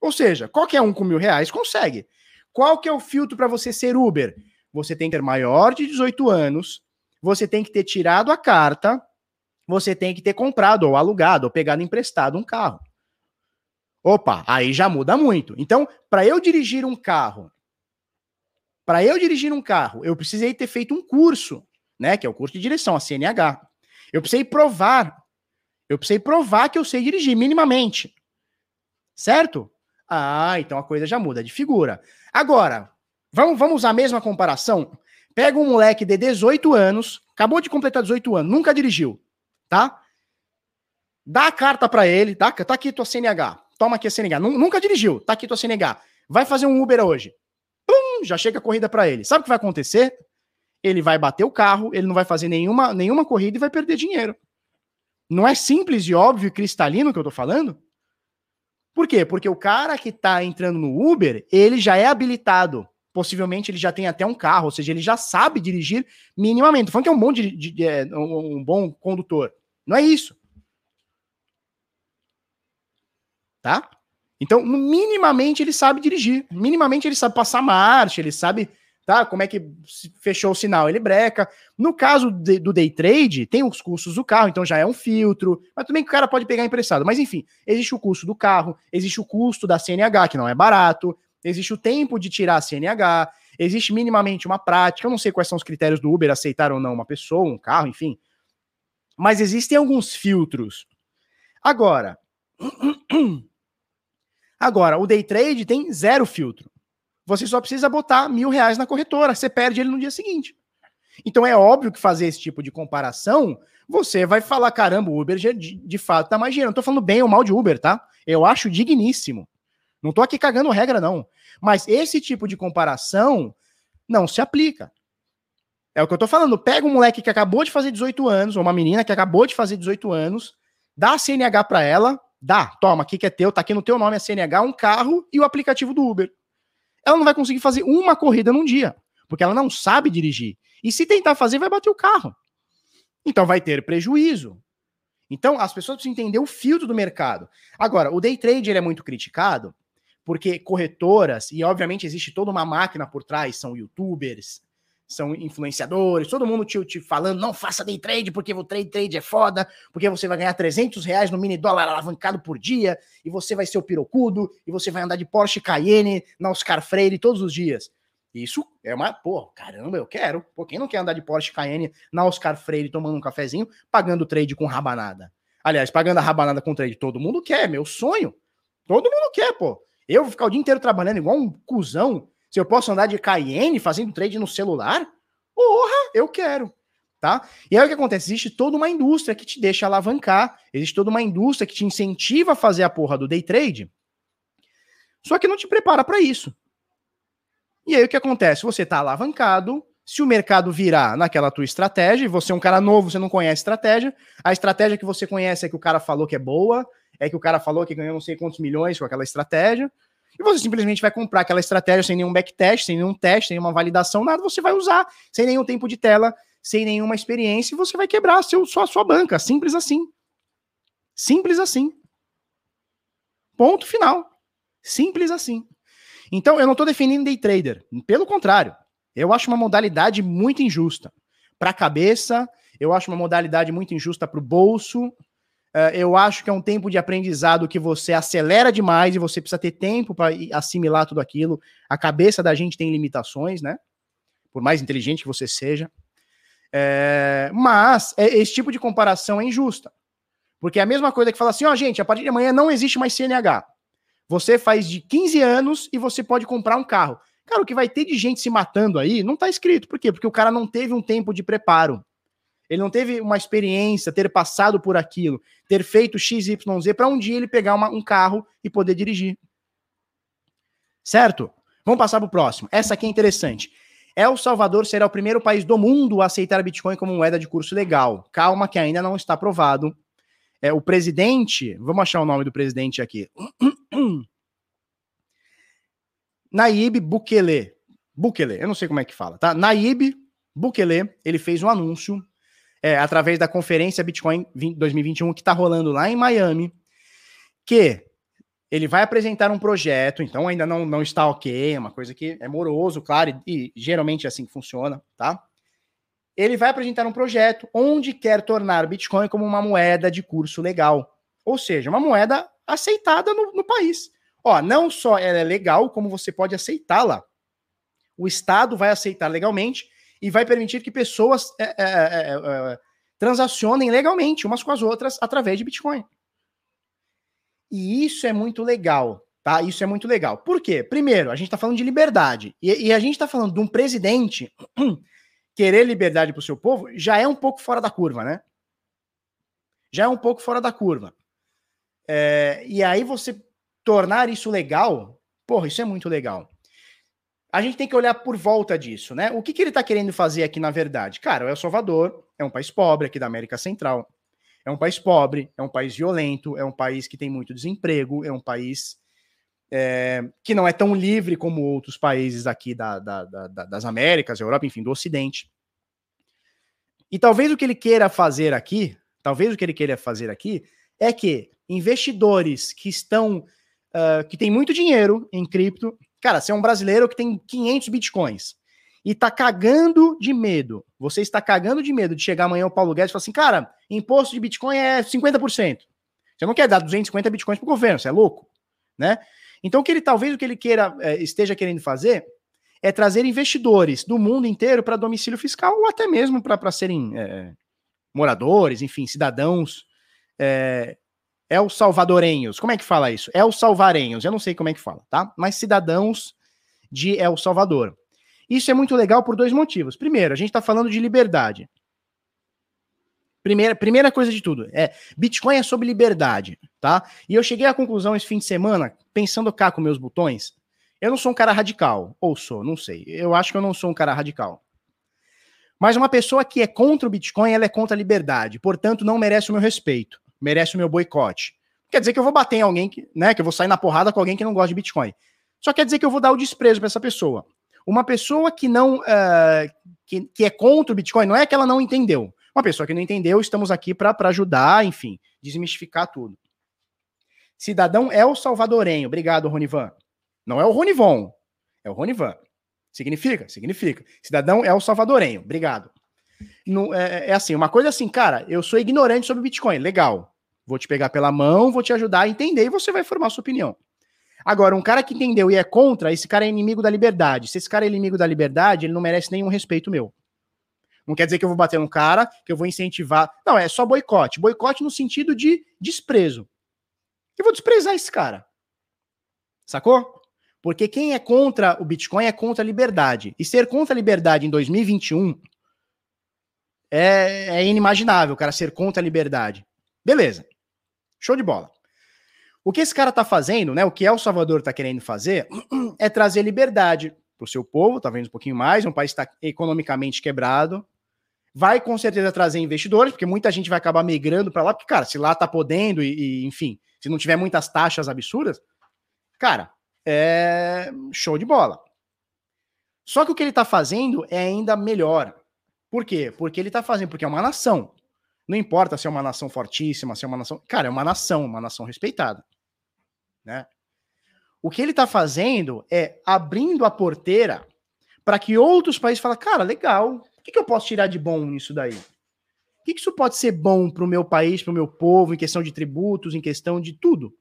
Ou seja, qualquer um com mil reais consegue. Qual que é o filtro para você ser Uber? Você tem que ter maior de 18 anos, você tem que ter tirado a carta, você tem que ter comprado ou alugado ou pegado emprestado um carro. Opa, aí já muda muito. Então, para eu dirigir um carro, para eu dirigir um carro, eu precisei ter feito um curso, né, que é o curso de direção, a CNH. Eu precisei provar, eu precisei provar que eu sei dirigir minimamente. Certo? Ah, então a coisa já muda de figura. Agora, vamos, vamos usar a mesma comparação? Pega um moleque de 18 anos, acabou de completar 18 anos, nunca dirigiu, tá? Dá a carta para ele, tá? Tá aqui tua CNH toma aqui a CNH. Nunca dirigiu, tá aqui tua CNH. Vai fazer um Uber hoje. Já chega a corrida para ele. Sabe o que vai acontecer? Ele vai bater o carro, ele não vai fazer nenhuma, nenhuma corrida e vai perder dinheiro. Não é simples e óbvio e cristalino que eu tô falando? Por quê? Porque o cara que tá entrando no Uber, ele já é habilitado. Possivelmente ele já tem até um carro, ou seja, ele já sabe dirigir minimamente. Tô falando que é um bom, de, de, é, um bom condutor. Não é isso. tá? Então, minimamente ele sabe dirigir, minimamente ele sabe passar marcha, ele sabe, tá? Como é que fechou o sinal, ele breca. No caso de, do day trade, tem os custos do carro, então já é um filtro, mas também que o cara pode pegar emprestado. Mas enfim, existe o custo do carro, existe o custo da CNH, que não é barato, existe o tempo de tirar a CNH, existe minimamente uma prática. Eu não sei quais são os critérios do Uber aceitar ou não uma pessoa, um carro, enfim. Mas existem alguns filtros. Agora, Agora, o day trade tem zero filtro. Você só precisa botar mil reais na corretora, você perde ele no dia seguinte. Então é óbvio que fazer esse tipo de comparação, você vai falar: caramba, o Uber de, de fato tá mais dinheiro. Não tô falando bem ou mal de Uber, tá? Eu acho digníssimo. Não tô aqui cagando regra, não. Mas esse tipo de comparação não se aplica. É o que eu tô falando. Pega um moleque que acabou de fazer 18 anos, ou uma menina que acabou de fazer 18 anos, dá a CNH para ela, Dá, toma, aqui que é teu, tá aqui no teu nome a CNH, um carro e o aplicativo do Uber. Ela não vai conseguir fazer uma corrida num dia, porque ela não sabe dirigir. E se tentar fazer, vai bater o carro. Então vai ter prejuízo. Então as pessoas precisam entender o filtro do mercado. Agora, o day trade ele é muito criticado porque corretoras, e obviamente existe toda uma máquina por trás, são youtubers, são influenciadores, todo mundo te, te falando, não faça day trade, porque o trade trade é foda, porque você vai ganhar 300 reais no mini dólar alavancado por dia, e você vai ser o pirocudo, e você vai andar de Porsche Cayenne na Oscar Freire todos os dias. Isso é uma, pô, caramba, eu quero. Pô, quem não quer andar de Porsche Cayenne na Oscar Freire tomando um cafezinho, pagando trade com rabanada? Aliás, pagando a rabanada com trade, todo mundo quer, meu sonho. Todo mundo quer, pô. Eu vou ficar o dia inteiro trabalhando igual um cuzão. Se eu posso andar de Cayenne fazendo trade no celular, porra, eu quero. Tá? E aí o que acontece? Existe toda uma indústria que te deixa alavancar, existe toda uma indústria que te incentiva a fazer a porra do day trade, só que não te prepara para isso. E aí o que acontece? Você tá alavancado, se o mercado virar naquela tua estratégia, e você é um cara novo, você não conhece estratégia, a estratégia que você conhece é que o cara falou que é boa, é que o cara falou que ganhou não sei quantos milhões com aquela estratégia, e você simplesmente vai comprar aquela estratégia sem nenhum backtest, sem nenhum teste, sem nenhuma validação, nada, você vai usar, sem nenhum tempo de tela, sem nenhuma experiência, e você vai quebrar seu, sua, sua banca. Simples assim. Simples assim. Ponto final. Simples assim. Então, eu não estou defendendo day trader. Pelo contrário, eu acho uma modalidade muito injusta. Para a cabeça, eu acho uma modalidade muito injusta para o bolso. Uh, eu acho que é um tempo de aprendizado que você acelera demais e você precisa ter tempo para assimilar tudo aquilo. A cabeça da gente tem limitações, né? Por mais inteligente que você seja. É, mas é, esse tipo de comparação é injusta. Porque é a mesma coisa que fala assim: ó, oh, gente, a partir de amanhã não existe mais CNH. Você faz de 15 anos e você pode comprar um carro. Cara, o que vai ter de gente se matando aí não tá escrito. Por quê? Porque o cara não teve um tempo de preparo. Ele não teve uma experiência, ter passado por aquilo, ter feito XYZ para um dia ele pegar uma, um carro e poder dirigir. Certo? Vamos passar para o próximo. Essa aqui é interessante. El Salvador será o primeiro país do mundo a aceitar Bitcoin como moeda de curso legal. Calma, que ainda não está aprovado. É, o presidente, vamos achar o nome do presidente aqui. Naib Bukele. Bukele, eu não sei como é que fala, tá? Naib Bukele, ele fez um anúncio é, através da conferência Bitcoin 2021 que está rolando lá em Miami, que ele vai apresentar um projeto, então ainda não, não está ok, é uma coisa que é moroso, claro, e, e geralmente é assim que funciona, tá? Ele vai apresentar um projeto onde quer tornar Bitcoin como uma moeda de curso legal, ou seja, uma moeda aceitada no, no país. Ó, não só ela é legal, como você pode aceitá-la. O Estado vai aceitar legalmente e vai permitir que pessoas é, é, é, é transacionem legalmente umas com as outras através de Bitcoin. E isso é muito legal, tá? Isso é muito legal. Por quê? Primeiro, a gente está falando de liberdade. E, e a gente está falando de um presidente querer liberdade para o seu povo, já é um pouco fora da curva, né? Já é um pouco fora da curva. É, e aí você tornar isso legal, porra, isso é muito legal. A gente tem que olhar por volta disso, né? O que, que ele está querendo fazer aqui, na verdade? Cara, o El Salvador é um país pobre aqui da América Central. É um país pobre, é um país violento, é um país que tem muito desemprego, é um país é, que não é tão livre como outros países aqui da, da, da, das Américas, Europa, enfim, do Ocidente. E talvez o que ele queira fazer aqui, talvez o que ele queira fazer aqui, é que investidores que estão, uh, que têm muito dinheiro em cripto, cara, você é um brasileiro que tem 500 bitcoins, e tá cagando de medo, você está cagando de medo de chegar amanhã o Paulo Guedes e falar assim, cara, imposto de Bitcoin é 50%. Você não quer dar 250 Bitcoins pro governo, você é louco, né? Então, o que ele talvez o que ele queira é, esteja querendo fazer é trazer investidores do mundo inteiro para domicílio fiscal ou até mesmo para serem é, moradores, enfim, cidadãos é, é os salvadorenhos. Como é que fala isso? É os salvarenhos. Eu não sei como é que fala, tá? Mas cidadãos de El Salvador. Isso é muito legal por dois motivos. Primeiro, a gente está falando de liberdade. Primeira, primeira coisa de tudo, é Bitcoin é sobre liberdade, tá? E eu cheguei à conclusão esse fim de semana, pensando cá com meus botões, eu não sou um cara radical, ou sou, não sei. Eu acho que eu não sou um cara radical. Mas uma pessoa que é contra o Bitcoin, ela é contra a liberdade, portanto não merece o meu respeito, merece o meu boicote. Quer dizer que eu vou bater em alguém, que, né, que eu vou sair na porrada com alguém que não gosta de Bitcoin. Só quer dizer que eu vou dar o desprezo para essa pessoa. Uma pessoa que não uh, que, que é contra o Bitcoin, não é que ela não entendeu. Uma pessoa que não entendeu, estamos aqui para ajudar, enfim, desmistificar tudo. Cidadão é o salvadorenho. Obrigado, Ronivan. Não é o Ronivon, é o Ronivan. Significa? Significa. Cidadão é o salvadorenho. Obrigado. No, é, é, assim, uma coisa assim, cara, eu sou ignorante sobre Bitcoin. Legal. Vou te pegar pela mão, vou te ajudar a entender e você vai formar sua opinião. Agora, um cara que entendeu e é contra, esse cara é inimigo da liberdade. Se esse cara é inimigo da liberdade, ele não merece nenhum respeito meu. Não quer dizer que eu vou bater no cara, que eu vou incentivar. Não, é só boicote. Boicote no sentido de desprezo. Eu vou desprezar esse cara. Sacou? Porque quem é contra o Bitcoin é contra a liberdade. E ser contra a liberdade em 2021 é, é inimaginável, o cara ser contra a liberdade. Beleza. Show de bola. O que esse cara tá fazendo, né? O que El Salvador tá querendo fazer é trazer liberdade pro seu povo, talvez um pouquinho mais, um país está economicamente quebrado. Vai com certeza trazer investidores, porque muita gente vai acabar migrando para lá, porque, cara, se lá tá podendo e, e, enfim, se não tiver muitas taxas absurdas, cara, é show de bola. Só que o que ele tá fazendo é ainda melhor. Por quê? Porque ele tá fazendo, porque é uma nação. Não importa se é uma nação fortíssima, se é uma nação. Cara, é uma nação, uma nação respeitada. Né? O que ele está fazendo é abrindo a porteira para que outros países falem: cara, legal, o que, que eu posso tirar de bom nisso daí? O que, que isso pode ser bom para o meu país, para o meu povo, em questão de tributos, em questão de tudo?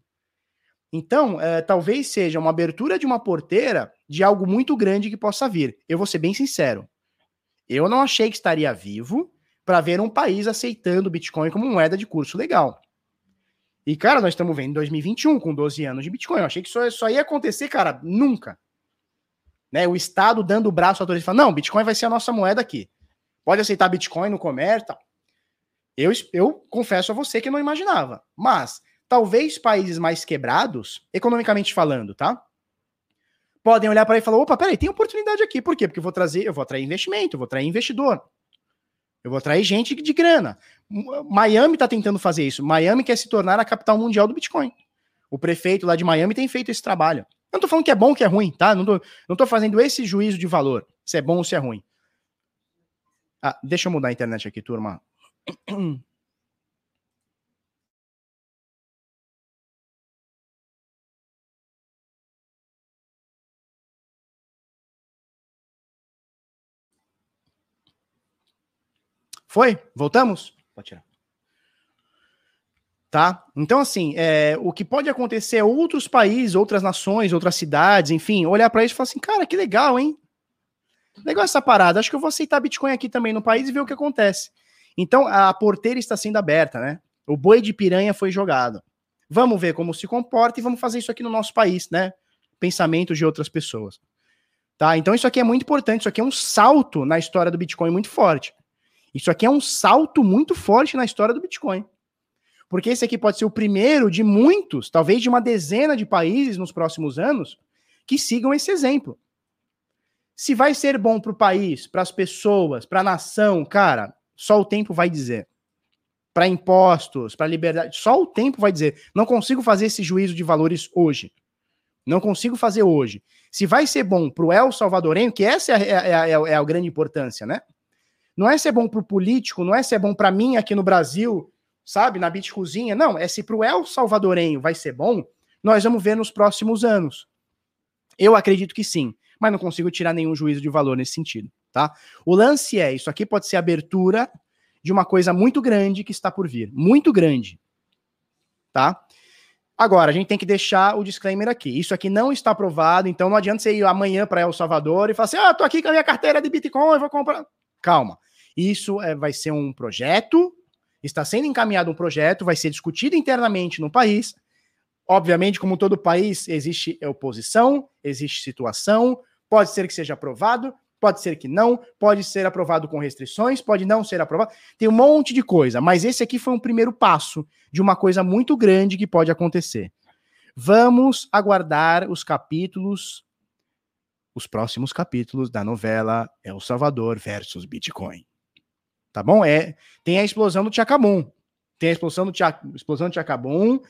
Então, é, talvez seja uma abertura de uma porteira de algo muito grande que possa vir. Eu vou ser bem sincero. Eu não achei que estaria vivo para ver um país aceitando o Bitcoin como moeda de curso legal. E, cara, nós estamos vendo em 2021, com 12 anos de Bitcoin. Eu achei que isso só ia acontecer, cara, nunca. Né? O Estado dando o braço à autoridade falando, não, Bitcoin vai ser a nossa moeda aqui. Pode aceitar Bitcoin no comércio tal. Eu, eu confesso a você que não imaginava. Mas, talvez países mais quebrados, economicamente falando, tá? Podem olhar para aí e falar, opa, peraí, tem oportunidade aqui. Por quê? Porque eu vou trazer, eu vou atrair investimento, eu vou atrair investidor. Eu vou atrair gente de grana. Miami está tentando fazer isso. Miami quer se tornar a capital mundial do Bitcoin. O prefeito lá de Miami tem feito esse trabalho. Eu não tô falando que é bom que é ruim, tá? Não tô, não tô fazendo esse juízo de valor, se é bom ou se é ruim. Ah, deixa eu mudar a internet aqui, turma. Foi? Voltamos? Pode tirar. Tá? Então, assim, é, o que pode acontecer é outros países, outras nações, outras cidades, enfim, olhar para isso e falar assim, cara, que legal, hein? Legal essa parada. Acho que eu vou aceitar Bitcoin aqui também no país e ver o que acontece. Então, a porteira está sendo aberta, né? O boi de piranha foi jogado. Vamos ver como se comporta e vamos fazer isso aqui no nosso país, né? Pensamentos de outras pessoas. Tá? Então, isso aqui é muito importante. Isso aqui é um salto na história do Bitcoin muito forte. Isso aqui é um salto muito forte na história do Bitcoin. Porque esse aqui pode ser o primeiro de muitos, talvez de uma dezena de países nos próximos anos, que sigam esse exemplo. Se vai ser bom para o país, para as pessoas, para a nação, cara, só o tempo vai dizer. Para impostos, para liberdade, só o tempo vai dizer. Não consigo fazer esse juízo de valores hoje. Não consigo fazer hoje. Se vai ser bom para o El Salvadorenho, que essa é a, é, a, é a grande importância, né? Não é ser bom para o político, não é ser bom para mim aqui no Brasil, sabe, na Bit Cozinha. Não, é se para o El Salvadorenho vai ser bom, nós vamos ver nos próximos anos. Eu acredito que sim, mas não consigo tirar nenhum juízo de valor nesse sentido, tá? O lance é, isso aqui pode ser abertura de uma coisa muito grande que está por vir, muito grande, tá? Agora, a gente tem que deixar o disclaimer aqui. Isso aqui não está aprovado, então não adianta você ir amanhã para El Salvador e falar assim: ah, tô aqui com a minha carteira de Bitcoin, vou comprar. Calma. Isso é, vai ser um projeto, está sendo encaminhado um projeto, vai ser discutido internamente no país. Obviamente, como todo país, existe oposição, existe situação, pode ser que seja aprovado, pode ser que não, pode ser aprovado com restrições, pode não ser aprovado. Tem um monte de coisa, mas esse aqui foi um primeiro passo de uma coisa muito grande que pode acontecer. Vamos aguardar os capítulos, os próximos capítulos da novela El Salvador versus Bitcoin tá bom? É, tem a explosão do Tchacabum, tem a explosão do, tia, explosão do Tchacabum,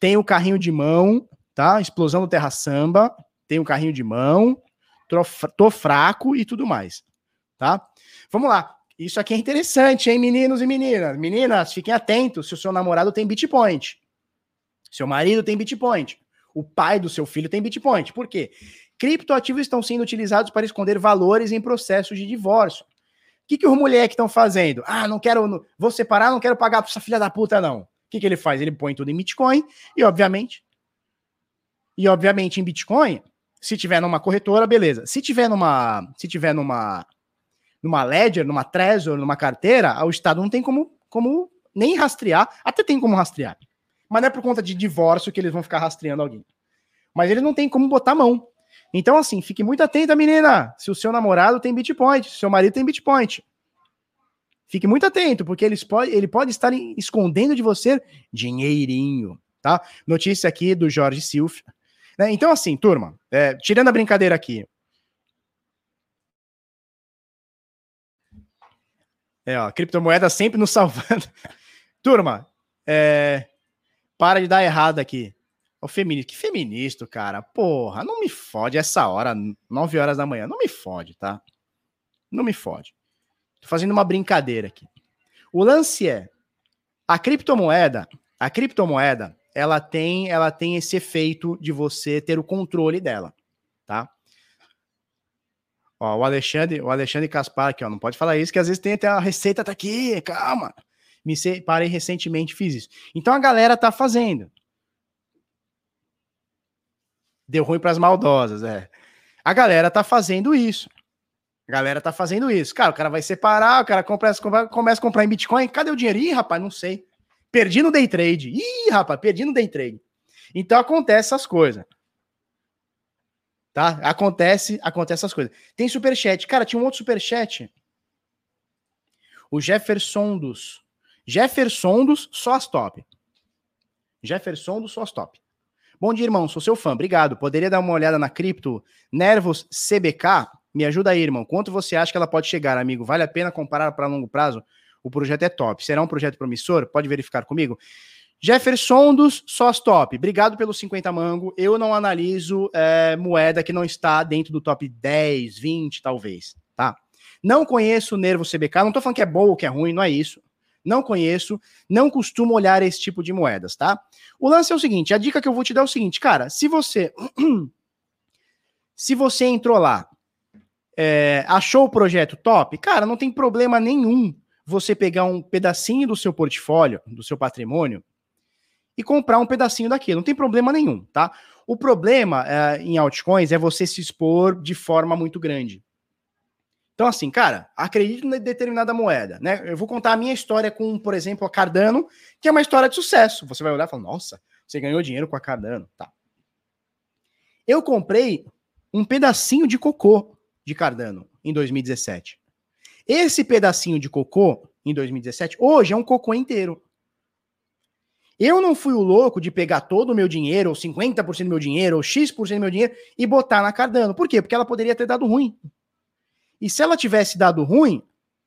tem o carrinho de mão, tá? Explosão do Terra Samba, tem o carrinho de mão, tô, tô fraco e tudo mais, tá? Vamos lá. Isso aqui é interessante, hein, meninos e meninas? Meninas, fiquem atentos se o seu namorado tem Bitpoint. Seu marido tem Bitpoint. O pai do seu filho tem Bitpoint. Por quê? Criptoativos estão sendo utilizados para esconder valores em processos de divórcio que, que os moleques estão fazendo? Ah, não quero, vou separar, não quero pagar pra essa filha da puta, não. O que, que ele faz? Ele põe tudo em Bitcoin e, obviamente, e obviamente em Bitcoin, se tiver numa corretora, beleza. Se tiver numa, se tiver numa, numa Ledger, numa Trezor, numa carteira, o Estado não tem como, como nem rastrear, até tem como rastrear. Mas não é por conta de divórcio que eles vão ficar rastreando alguém. Mas eles não tem como botar mão. Então, assim, fique muito atenta, menina. Se o seu namorado tem Bitcoin, se o seu marido tem Bitcoin. Fique muito atento, porque eles pode, ele pode estar escondendo de você dinheirinho, tá? Notícia aqui do Jorge Silf. Né? Então, assim, turma, é, tirando a brincadeira aqui. É, ó, criptomoeda sempre nos salvando. turma, é, para de dar errado aqui. O feminista, que feminista, cara. Porra, não me fode essa hora, 9 horas da manhã. Não me fode, tá? Não me fode. Tô fazendo uma brincadeira aqui. O lance é a criptomoeda, a criptomoeda, ela tem, ela tem esse efeito de você ter o controle dela, tá? Ó, o Alexandre, o Alexandre Caspar aqui, ó, não pode falar isso que às vezes tem até a receita tá aqui, calma. Me separei recentemente, fiz isso. Então a galera tá fazendo. Deu ruim para as maldosas, é. A galera tá fazendo isso. A galera tá fazendo isso. Cara, o cara vai separar, o cara começa, começa a comprar em Bitcoin. Cadê o dinheiro? Ih, rapaz, não sei. Perdi no day trade. Ih, rapaz, perdi no day trade. Então acontece essas coisas. Tá? Acontece, acontece essas coisas. Tem superchat. Cara, tinha um outro superchat. O Jefferson dos. Jefferson dos, só as top. Jefferson dos, só as top. Bom dia, irmão. Sou seu fã. Obrigado. Poderia dar uma olhada na cripto Nervos CBK? Me ajuda aí, irmão. Quanto você acha que ela pode chegar, amigo? Vale a pena comparar para longo prazo? O projeto é top. Será um projeto promissor? Pode verificar comigo? Jefferson dos Sós Top. Obrigado pelo 50 mango. Eu não analiso é, moeda que não está dentro do top 10, 20, talvez, tá? Não conheço o Nervo CBK. Não tô falando que é bom ou que é ruim, não é isso não conheço, não costumo olhar esse tipo de moedas, tá? O lance é o seguinte, a dica que eu vou te dar é o seguinte, cara, se você se você entrou lá, é, achou o projeto top, cara, não tem problema nenhum você pegar um pedacinho do seu portfólio, do seu patrimônio e comprar um pedacinho daquilo, não tem problema nenhum, tá? O problema é, em altcoins é você se expor de forma muito grande. Então, assim, cara, acredito em determinada moeda, né? Eu vou contar a minha história com, por exemplo, a Cardano, que é uma história de sucesso. Você vai olhar e falar, nossa, você ganhou dinheiro com a Cardano, tá? Eu comprei um pedacinho de cocô de Cardano em 2017. Esse pedacinho de cocô em 2017, hoje é um cocô inteiro. Eu não fui o louco de pegar todo o meu dinheiro, ou 50% do meu dinheiro, ou X% do meu dinheiro e botar na Cardano. Por quê? Porque ela poderia ter dado ruim. E se ela tivesse dado ruim,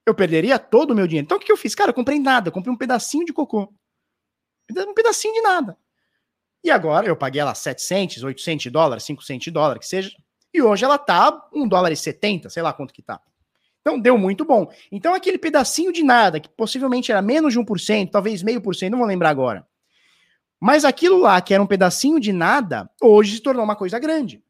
eu perderia todo o meu dinheiro. Então o que eu fiz? Cara, eu comprei nada, comprei um pedacinho de cocô. Um pedacinho de nada. E agora eu paguei ela 700, 800 dólares, 500 dólares, que seja. E hoje ela tá 1 dólar e 70, sei lá quanto que tá. Então deu muito bom. Então aquele pedacinho de nada, que possivelmente era menos de 1%, talvez meio por cento, não vou lembrar agora. Mas aquilo lá, que era um pedacinho de nada, hoje se tornou uma coisa grande.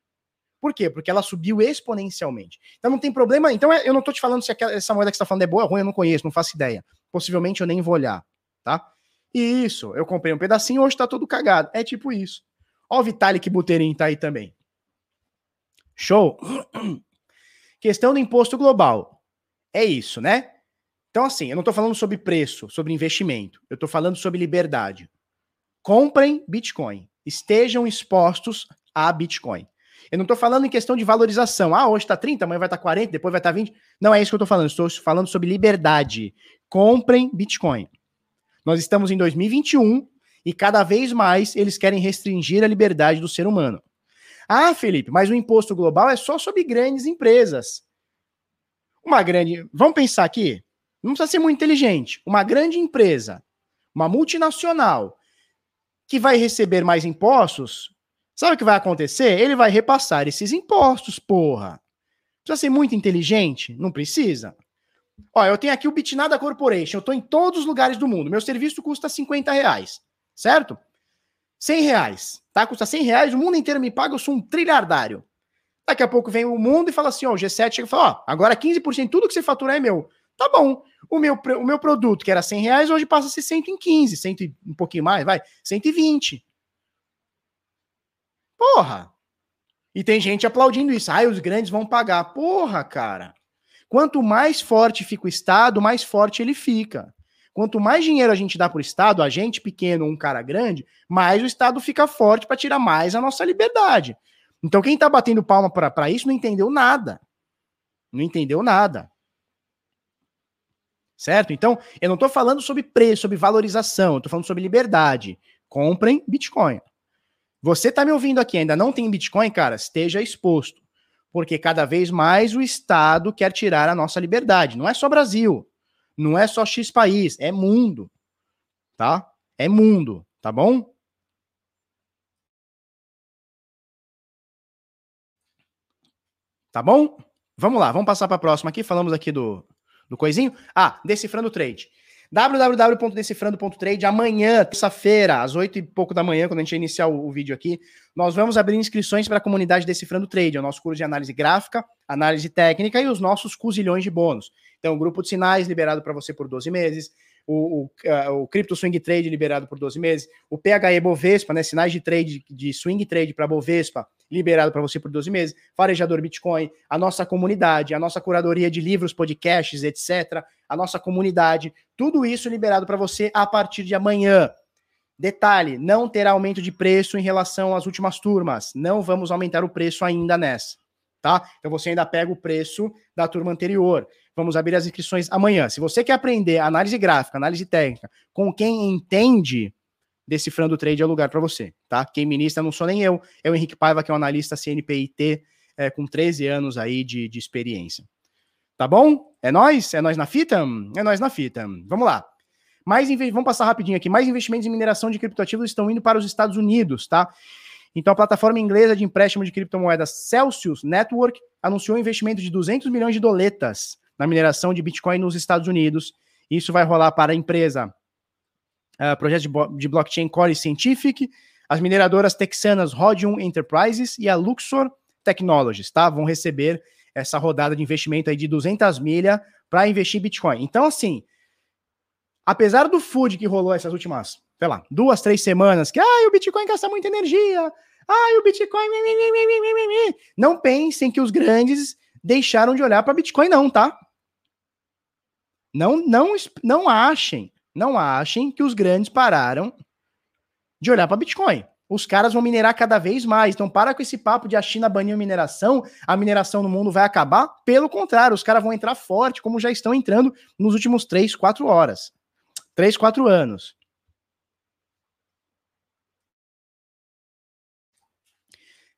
Por quê? Porque ela subiu exponencialmente. Então não tem problema. Então é, eu não estou te falando se aquela, essa moeda que você está falando é boa ou ruim, eu não conheço, não faço ideia. Possivelmente eu nem vou olhar, tá? E isso, eu comprei um pedacinho, hoje está todo cagado. É tipo isso. Ó o Vitalik Buterin tá aí também. Show? Questão do imposto global. É isso, né? Então, assim, eu não estou falando sobre preço, sobre investimento. Eu estou falando sobre liberdade. Comprem Bitcoin. Estejam expostos a Bitcoin. Eu não estou falando em questão de valorização. Ah, hoje está 30, amanhã vai estar tá 40, depois vai estar tá 20. Não é isso que eu estou falando. Estou falando sobre liberdade. Comprem Bitcoin. Nós estamos em 2021 e cada vez mais eles querem restringir a liberdade do ser humano. Ah, Felipe, mas o imposto global é só sobre grandes empresas. Uma grande. Vamos pensar aqui. Não precisa ser muito inteligente. Uma grande empresa, uma multinacional, que vai receber mais impostos, Sabe o que vai acontecer? Ele vai repassar esses impostos, porra. Precisa ser muito inteligente? Não precisa. Ó, eu tenho aqui o Bitnada Corporation, eu tô em todos os lugares do mundo. Meu serviço custa 50 reais, certo? 100 reais, tá? Custa 100 reais, o mundo inteiro me paga, eu sou um trilhardário. Daqui a pouco vem o mundo e fala assim, ó, o G7 chega e fala, ó, agora 15%, tudo que você faturar é meu. Tá bom. O meu, o meu produto, que era 100 reais, hoje passa a ser 115, 100, um pouquinho mais, vai, 120. Porra! E tem gente aplaudindo isso. Ai, os grandes vão pagar. Porra, cara. Quanto mais forte fica o Estado, mais forte ele fica. Quanto mais dinheiro a gente dá para o Estado, a gente pequeno, um cara grande, mais o Estado fica forte para tirar mais a nossa liberdade. Então, quem está batendo palma para isso não entendeu nada. Não entendeu nada. Certo? Então, eu não estou falando sobre preço, sobre valorização, eu estou falando sobre liberdade. Comprem Bitcoin. Você está me ouvindo aqui, ainda não tem Bitcoin, cara? Esteja exposto. Porque cada vez mais o Estado quer tirar a nossa liberdade. Não é só Brasil. Não é só X país. É mundo. Tá? É mundo. Tá bom? Tá bom? Vamos lá, vamos passar para a próxima aqui. Falamos aqui do, do coisinho. Ah, decifrando o trade www.decifrando.trade. Amanhã, terça-feira, às oito e pouco da manhã, quando a gente iniciar o, o vídeo aqui, nós vamos abrir inscrições para a comunidade Decifrando Trade, é o nosso curso de análise gráfica, análise técnica e os nossos cozilhões de bônus. Então, grupo de sinais liberado para você por 12 meses, o, o, o Crypto Swing Trade liberado por 12 meses, o PHE Bovespa, né, sinais de trade, de swing trade para Bovespa, liberado para você por 12 meses, Farejador Bitcoin, a nossa comunidade, a nossa curadoria de livros, podcasts, etc., a nossa comunidade, tudo isso liberado para você a partir de amanhã. Detalhe, não terá aumento de preço em relação às últimas turmas. Não vamos aumentar o preço ainda nessa, tá? Então você ainda pega o preço da turma anterior. Vamos abrir as inscrições amanhã. Se você quer aprender análise gráfica, análise técnica, com quem entende, decifrando o trade é o lugar para você, tá? Quem ministra não sou nem eu, é o Henrique Paiva, que é um analista CNPIT é, com 13 anos aí de, de experiência. Tá bom? É nós? É nós na fita? É nós na fita. Vamos lá. Mais vamos passar rapidinho aqui. Mais investimentos em mineração de criptoativos estão indo para os Estados Unidos, tá? Então a plataforma inglesa de empréstimo de criptomoedas Celsius Network anunciou um investimento de 200 milhões de doletas na mineração de Bitcoin nos Estados Unidos. Isso vai rolar para a empresa uh, projeto de, de blockchain Core Scientific, as mineradoras texanas Rhodium Enterprises e a Luxor Technologies, tá? Vão receber essa rodada de investimento aí de 200 milha para investir em Bitcoin. Então, assim, apesar do food que rolou essas últimas, sei lá, duas, três semanas, que ah, o Bitcoin gasta muita energia, ah, o Bitcoin. Não pensem que os grandes deixaram de olhar para Bitcoin, não, tá? Não, não, não achem, não achem que os grandes pararam de olhar para Bitcoin os caras vão minerar cada vez mais. Então, para com esse papo de a China banir a mineração, a mineração no mundo vai acabar. Pelo contrário, os caras vão entrar forte, como já estão entrando nos últimos 3, 4 horas. 3, 4 anos.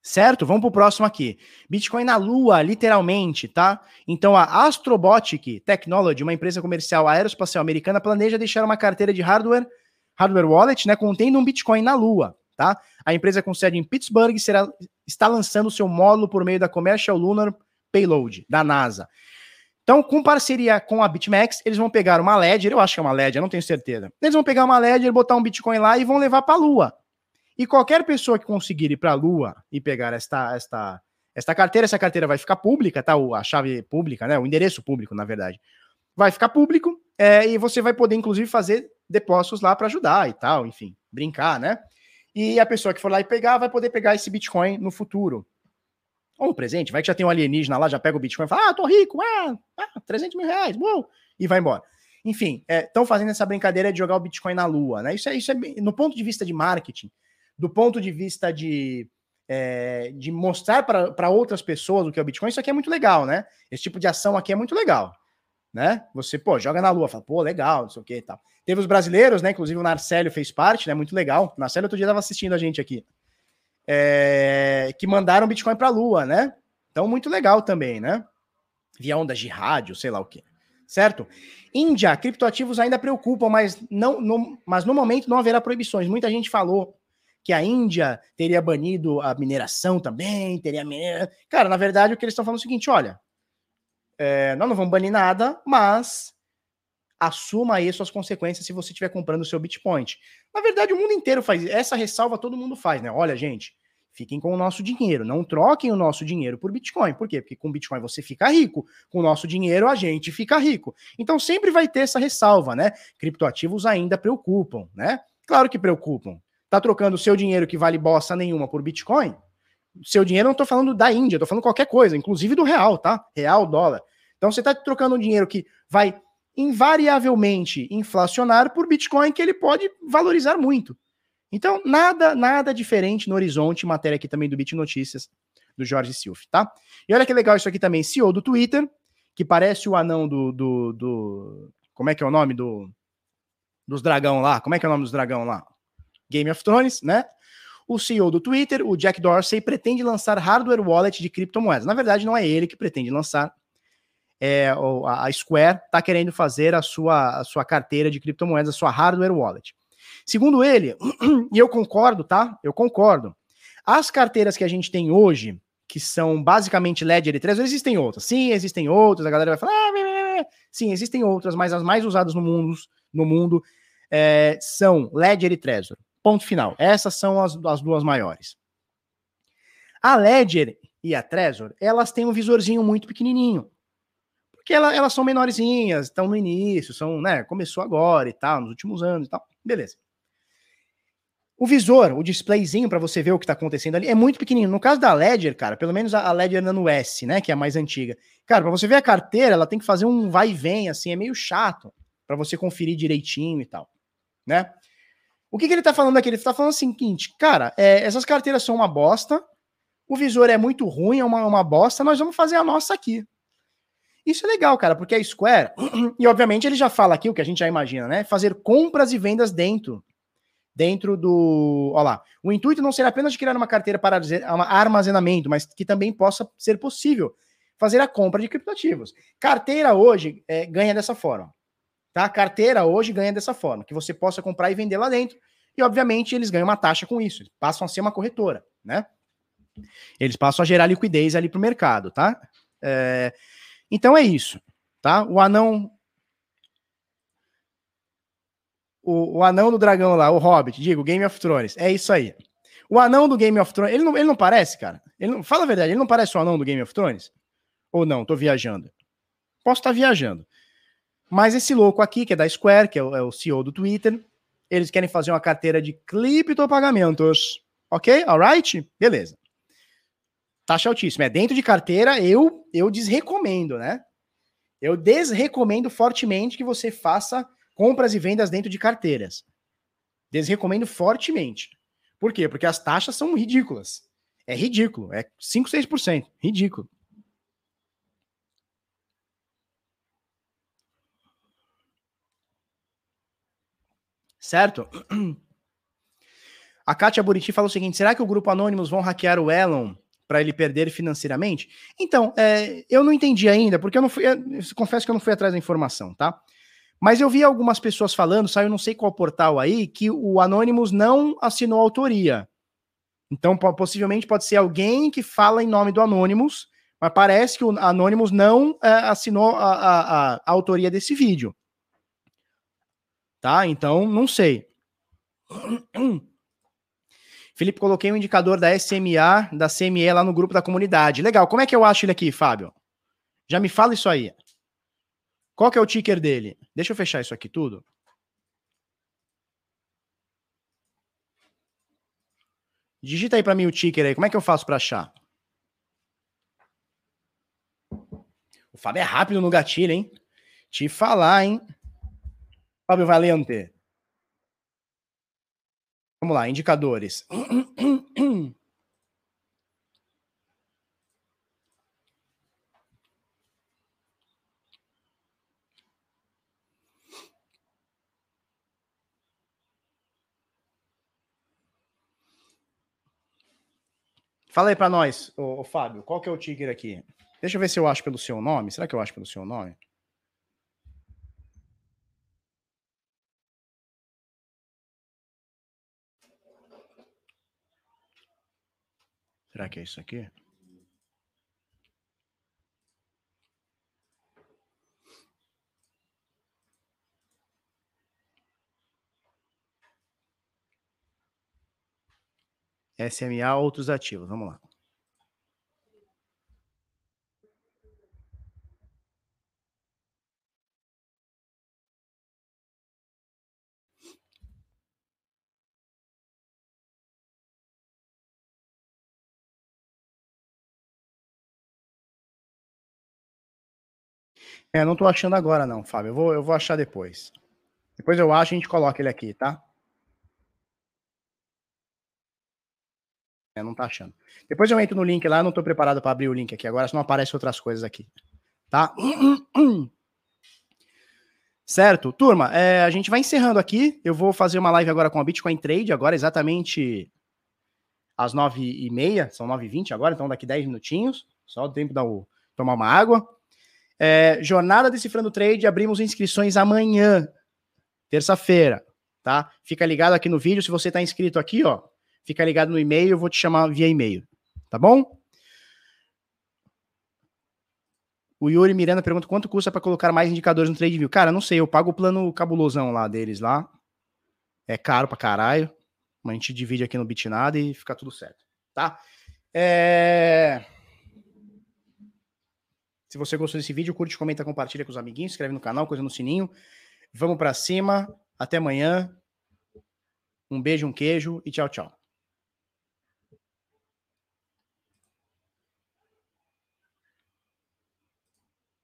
Certo? Vamos para o próximo aqui. Bitcoin na Lua, literalmente, tá? Então a Astrobotic Technology, uma empresa comercial aeroespacial americana, planeja deixar uma carteira de hardware, hardware wallet, né, contendo um Bitcoin na Lua tá? A empresa com sede em Pittsburgh será, está lançando seu módulo por meio da Commercial Lunar Payload, da NASA. Então, com parceria com a BitMEX, eles vão pegar uma Ledger, eu acho que é uma Ledger, não tenho certeza. Eles vão pegar uma Ledger, botar um Bitcoin lá e vão levar para a Lua. E qualquer pessoa que conseguir ir para a Lua e pegar esta, esta, esta carteira, essa carteira vai ficar pública, tá? A chave pública, né? O endereço público, na verdade. Vai ficar público é, e você vai poder, inclusive, fazer depósitos lá para ajudar e tal, enfim, brincar, né? E a pessoa que for lá e pegar vai poder pegar esse Bitcoin no futuro. Ou no presente, vai que já tem um alienígena lá, já pega o Bitcoin e fala: Ah, tô rico, ah, ah 300 mil reais, uou, e vai embora. Enfim, estão é, fazendo essa brincadeira de jogar o Bitcoin na lua, né? Isso é, isso é no ponto de vista de marketing, do ponto de vista de, é, de mostrar para outras pessoas o que é o Bitcoin, isso aqui é muito legal, né? Esse tipo de ação aqui é muito legal né? Você, pô, joga na lua, fala, pô, legal, não sei o que e tal. Teve os brasileiros, né? Inclusive o Narcélio fez parte, né? Muito legal. O Narcélio outro dia estava assistindo a gente aqui. É, que mandaram Bitcoin para a lua, né? Então, muito legal também, né? Via ondas de rádio, sei lá o que. Certo? Índia, criptoativos ainda preocupam, mas, não, no, mas no momento não haverá proibições. Muita gente falou que a Índia teria banido a mineração também, teria. Cara, na verdade, o que eles estão falando é o seguinte: olha, é, nós não vamos banir nada, mas assuma aí suas consequências se você estiver comprando o seu Bitcoin. Na verdade, o mundo inteiro faz essa ressalva, todo mundo faz, né? Olha, gente, fiquem com o nosso dinheiro, não troquem o nosso dinheiro por Bitcoin. Por quê? Porque com Bitcoin você fica rico, com o nosso dinheiro a gente fica rico. Então sempre vai ter essa ressalva, né? Criptoativos ainda preocupam, né? Claro que preocupam. Tá trocando o seu dinheiro que vale bosta nenhuma por Bitcoin? seu dinheiro, não estou falando da Índia, estou falando qualquer coisa, inclusive do real, tá? Real, dólar. Então você está trocando um dinheiro que vai invariavelmente inflacionar por Bitcoin que ele pode valorizar muito. Então, nada, nada diferente no horizonte, matéria aqui também do Bit Notícias, do Jorge Silf, tá? E olha que legal isso aqui também, CEO do Twitter, que parece o anão do, do, do como é que é o nome do dos dragão lá? Como é que é o nome dos dragão lá? Game of Thrones, né? O CEO do Twitter, o Jack Dorsey, pretende lançar hardware wallet de criptomoedas. Na verdade, não é ele que pretende lançar. É, a Square está querendo fazer a sua, a sua carteira de criptomoedas, a sua hardware wallet. Segundo ele, e eu concordo, tá? Eu concordo. As carteiras que a gente tem hoje, que são basicamente Ledger e Trezor, existem outras. Sim, existem outras. A galera vai falar, ah, sim, existem outras, mas as mais usadas no mundo, no mundo é, são Ledger e Trezor. Ponto final. Essas são as, as duas maiores. A Ledger e a Trezor, elas têm um visorzinho muito pequenininho. Porque ela, elas são menorzinhas, estão no início, são, né, começou agora e tal, nos últimos anos e tal. Beleza. O visor, o displayzinho para você ver o que está acontecendo ali, é muito pequenininho. No caso da Ledger, cara, pelo menos a Ledger Nano S, né, que é a mais antiga. Cara, para você ver a carteira, ela tem que fazer um vai e vem, assim, é meio chato para você conferir direitinho e tal, né? O que, que ele está falando aqui? Ele está falando o seguinte, cara, é, essas carteiras são uma bosta, o visor é muito ruim, é uma, uma bosta, nós vamos fazer a nossa aqui. Isso é legal, cara, porque a Square, e obviamente ele já fala aqui o que a gente já imagina, né? Fazer compras e vendas dentro dentro do. Olha lá. O intuito não será apenas de criar uma carteira para armazenamento, mas que também possa ser possível fazer a compra de criptoativos. Carteira hoje é, ganha dessa forma. Tá? Carteira hoje ganha dessa forma, que você possa comprar e vender lá dentro. E, obviamente, eles ganham uma taxa com isso. Passam a ser uma corretora, né? Eles passam a gerar liquidez ali para o mercado, tá? É... Então é isso, tá? O anão o, o anão do dragão lá, o Hobbit, digo, Game of Thrones. É isso aí. O anão do Game of Thrones, ele não, ele não parece, cara? Ele não, fala a verdade, ele não parece o anão do Game of Thrones? Ou não? Tô viajando. Posso estar tá viajando. Mas esse louco aqui, que é da Square, que é o, é o CEO do Twitter, eles querem fazer uma carteira de criptopagamentos. Ok? Alright? Beleza. Taxa altíssima. É dentro de carteira, eu, eu desrecomendo, né? Eu desrecomendo fortemente que você faça compras e vendas dentro de carteiras. Desrecomendo fortemente. Por quê? Porque as taxas são ridículas. É ridículo. É 5, 6%. Ridículo. Certo? A Kátia Buriti fala o seguinte: será que o grupo Anônimos vão hackear o Elon para ele perder financeiramente? Então, é, eu não entendi ainda, porque eu não fui. Eu confesso que eu não fui atrás da informação, tá? Mas eu vi algumas pessoas falando, saiu não sei qual portal aí, que o Anonymous não assinou autoria. Então, possivelmente pode ser alguém que fala em nome do Anonymous, mas parece que o Anonymous não é, assinou a, a, a, autoria desse vídeo. Tá? Então, não sei. Felipe, coloquei um indicador da SMA, da CME lá no grupo da comunidade. Legal. Como é que eu acho ele aqui, Fábio? Já me fala isso aí. Qual que é o ticker dele? Deixa eu fechar isso aqui tudo. Digita aí para mim o ticker aí. Como é que eu faço para achar? O Fábio é rápido no gatilho, hein? Te falar, hein? Fábio Valente. Vamos lá, indicadores. Fala aí para nós, ô, ô, Fábio, qual que é o Tigre aqui? Deixa eu ver se eu acho pelo seu nome. Será que eu acho pelo seu nome? Será que é isso aqui? SMA, outros ativos. Vamos lá. É, não tô achando agora não, Fábio. Eu vou, eu vou achar depois. Depois eu acho e a gente coloca ele aqui, tá? É, não tá achando. Depois eu entro no link lá, eu não tô preparado para abrir o link aqui agora, senão aparece outras coisas aqui. Tá? Certo? Turma, é, a gente vai encerrando aqui. Eu vou fazer uma live agora com a Bitcoin Trade, agora exatamente às nove e meia, são nove e vinte agora, então daqui dez minutinhos, só o tempo de tomar uma água. É, jornada Decifrando Trade, abrimos inscrições amanhã, terça-feira, tá? Fica ligado aqui no vídeo, se você está inscrito aqui, ó, fica ligado no e-mail, eu vou te chamar via e-mail, tá bom? O Yuri Miranda pergunta quanto custa para colocar mais indicadores no TradeView. Cara, não sei, eu pago o plano cabulosão lá deles lá. É caro pra caralho. A gente divide aqui no Bitnada e fica tudo certo, tá? É... Se você gostou desse vídeo, curte, comenta, compartilha com os amiguinhos, inscreve no canal, coisa no sininho. Vamos para cima. Até amanhã. Um beijo, um queijo e tchau, tchau.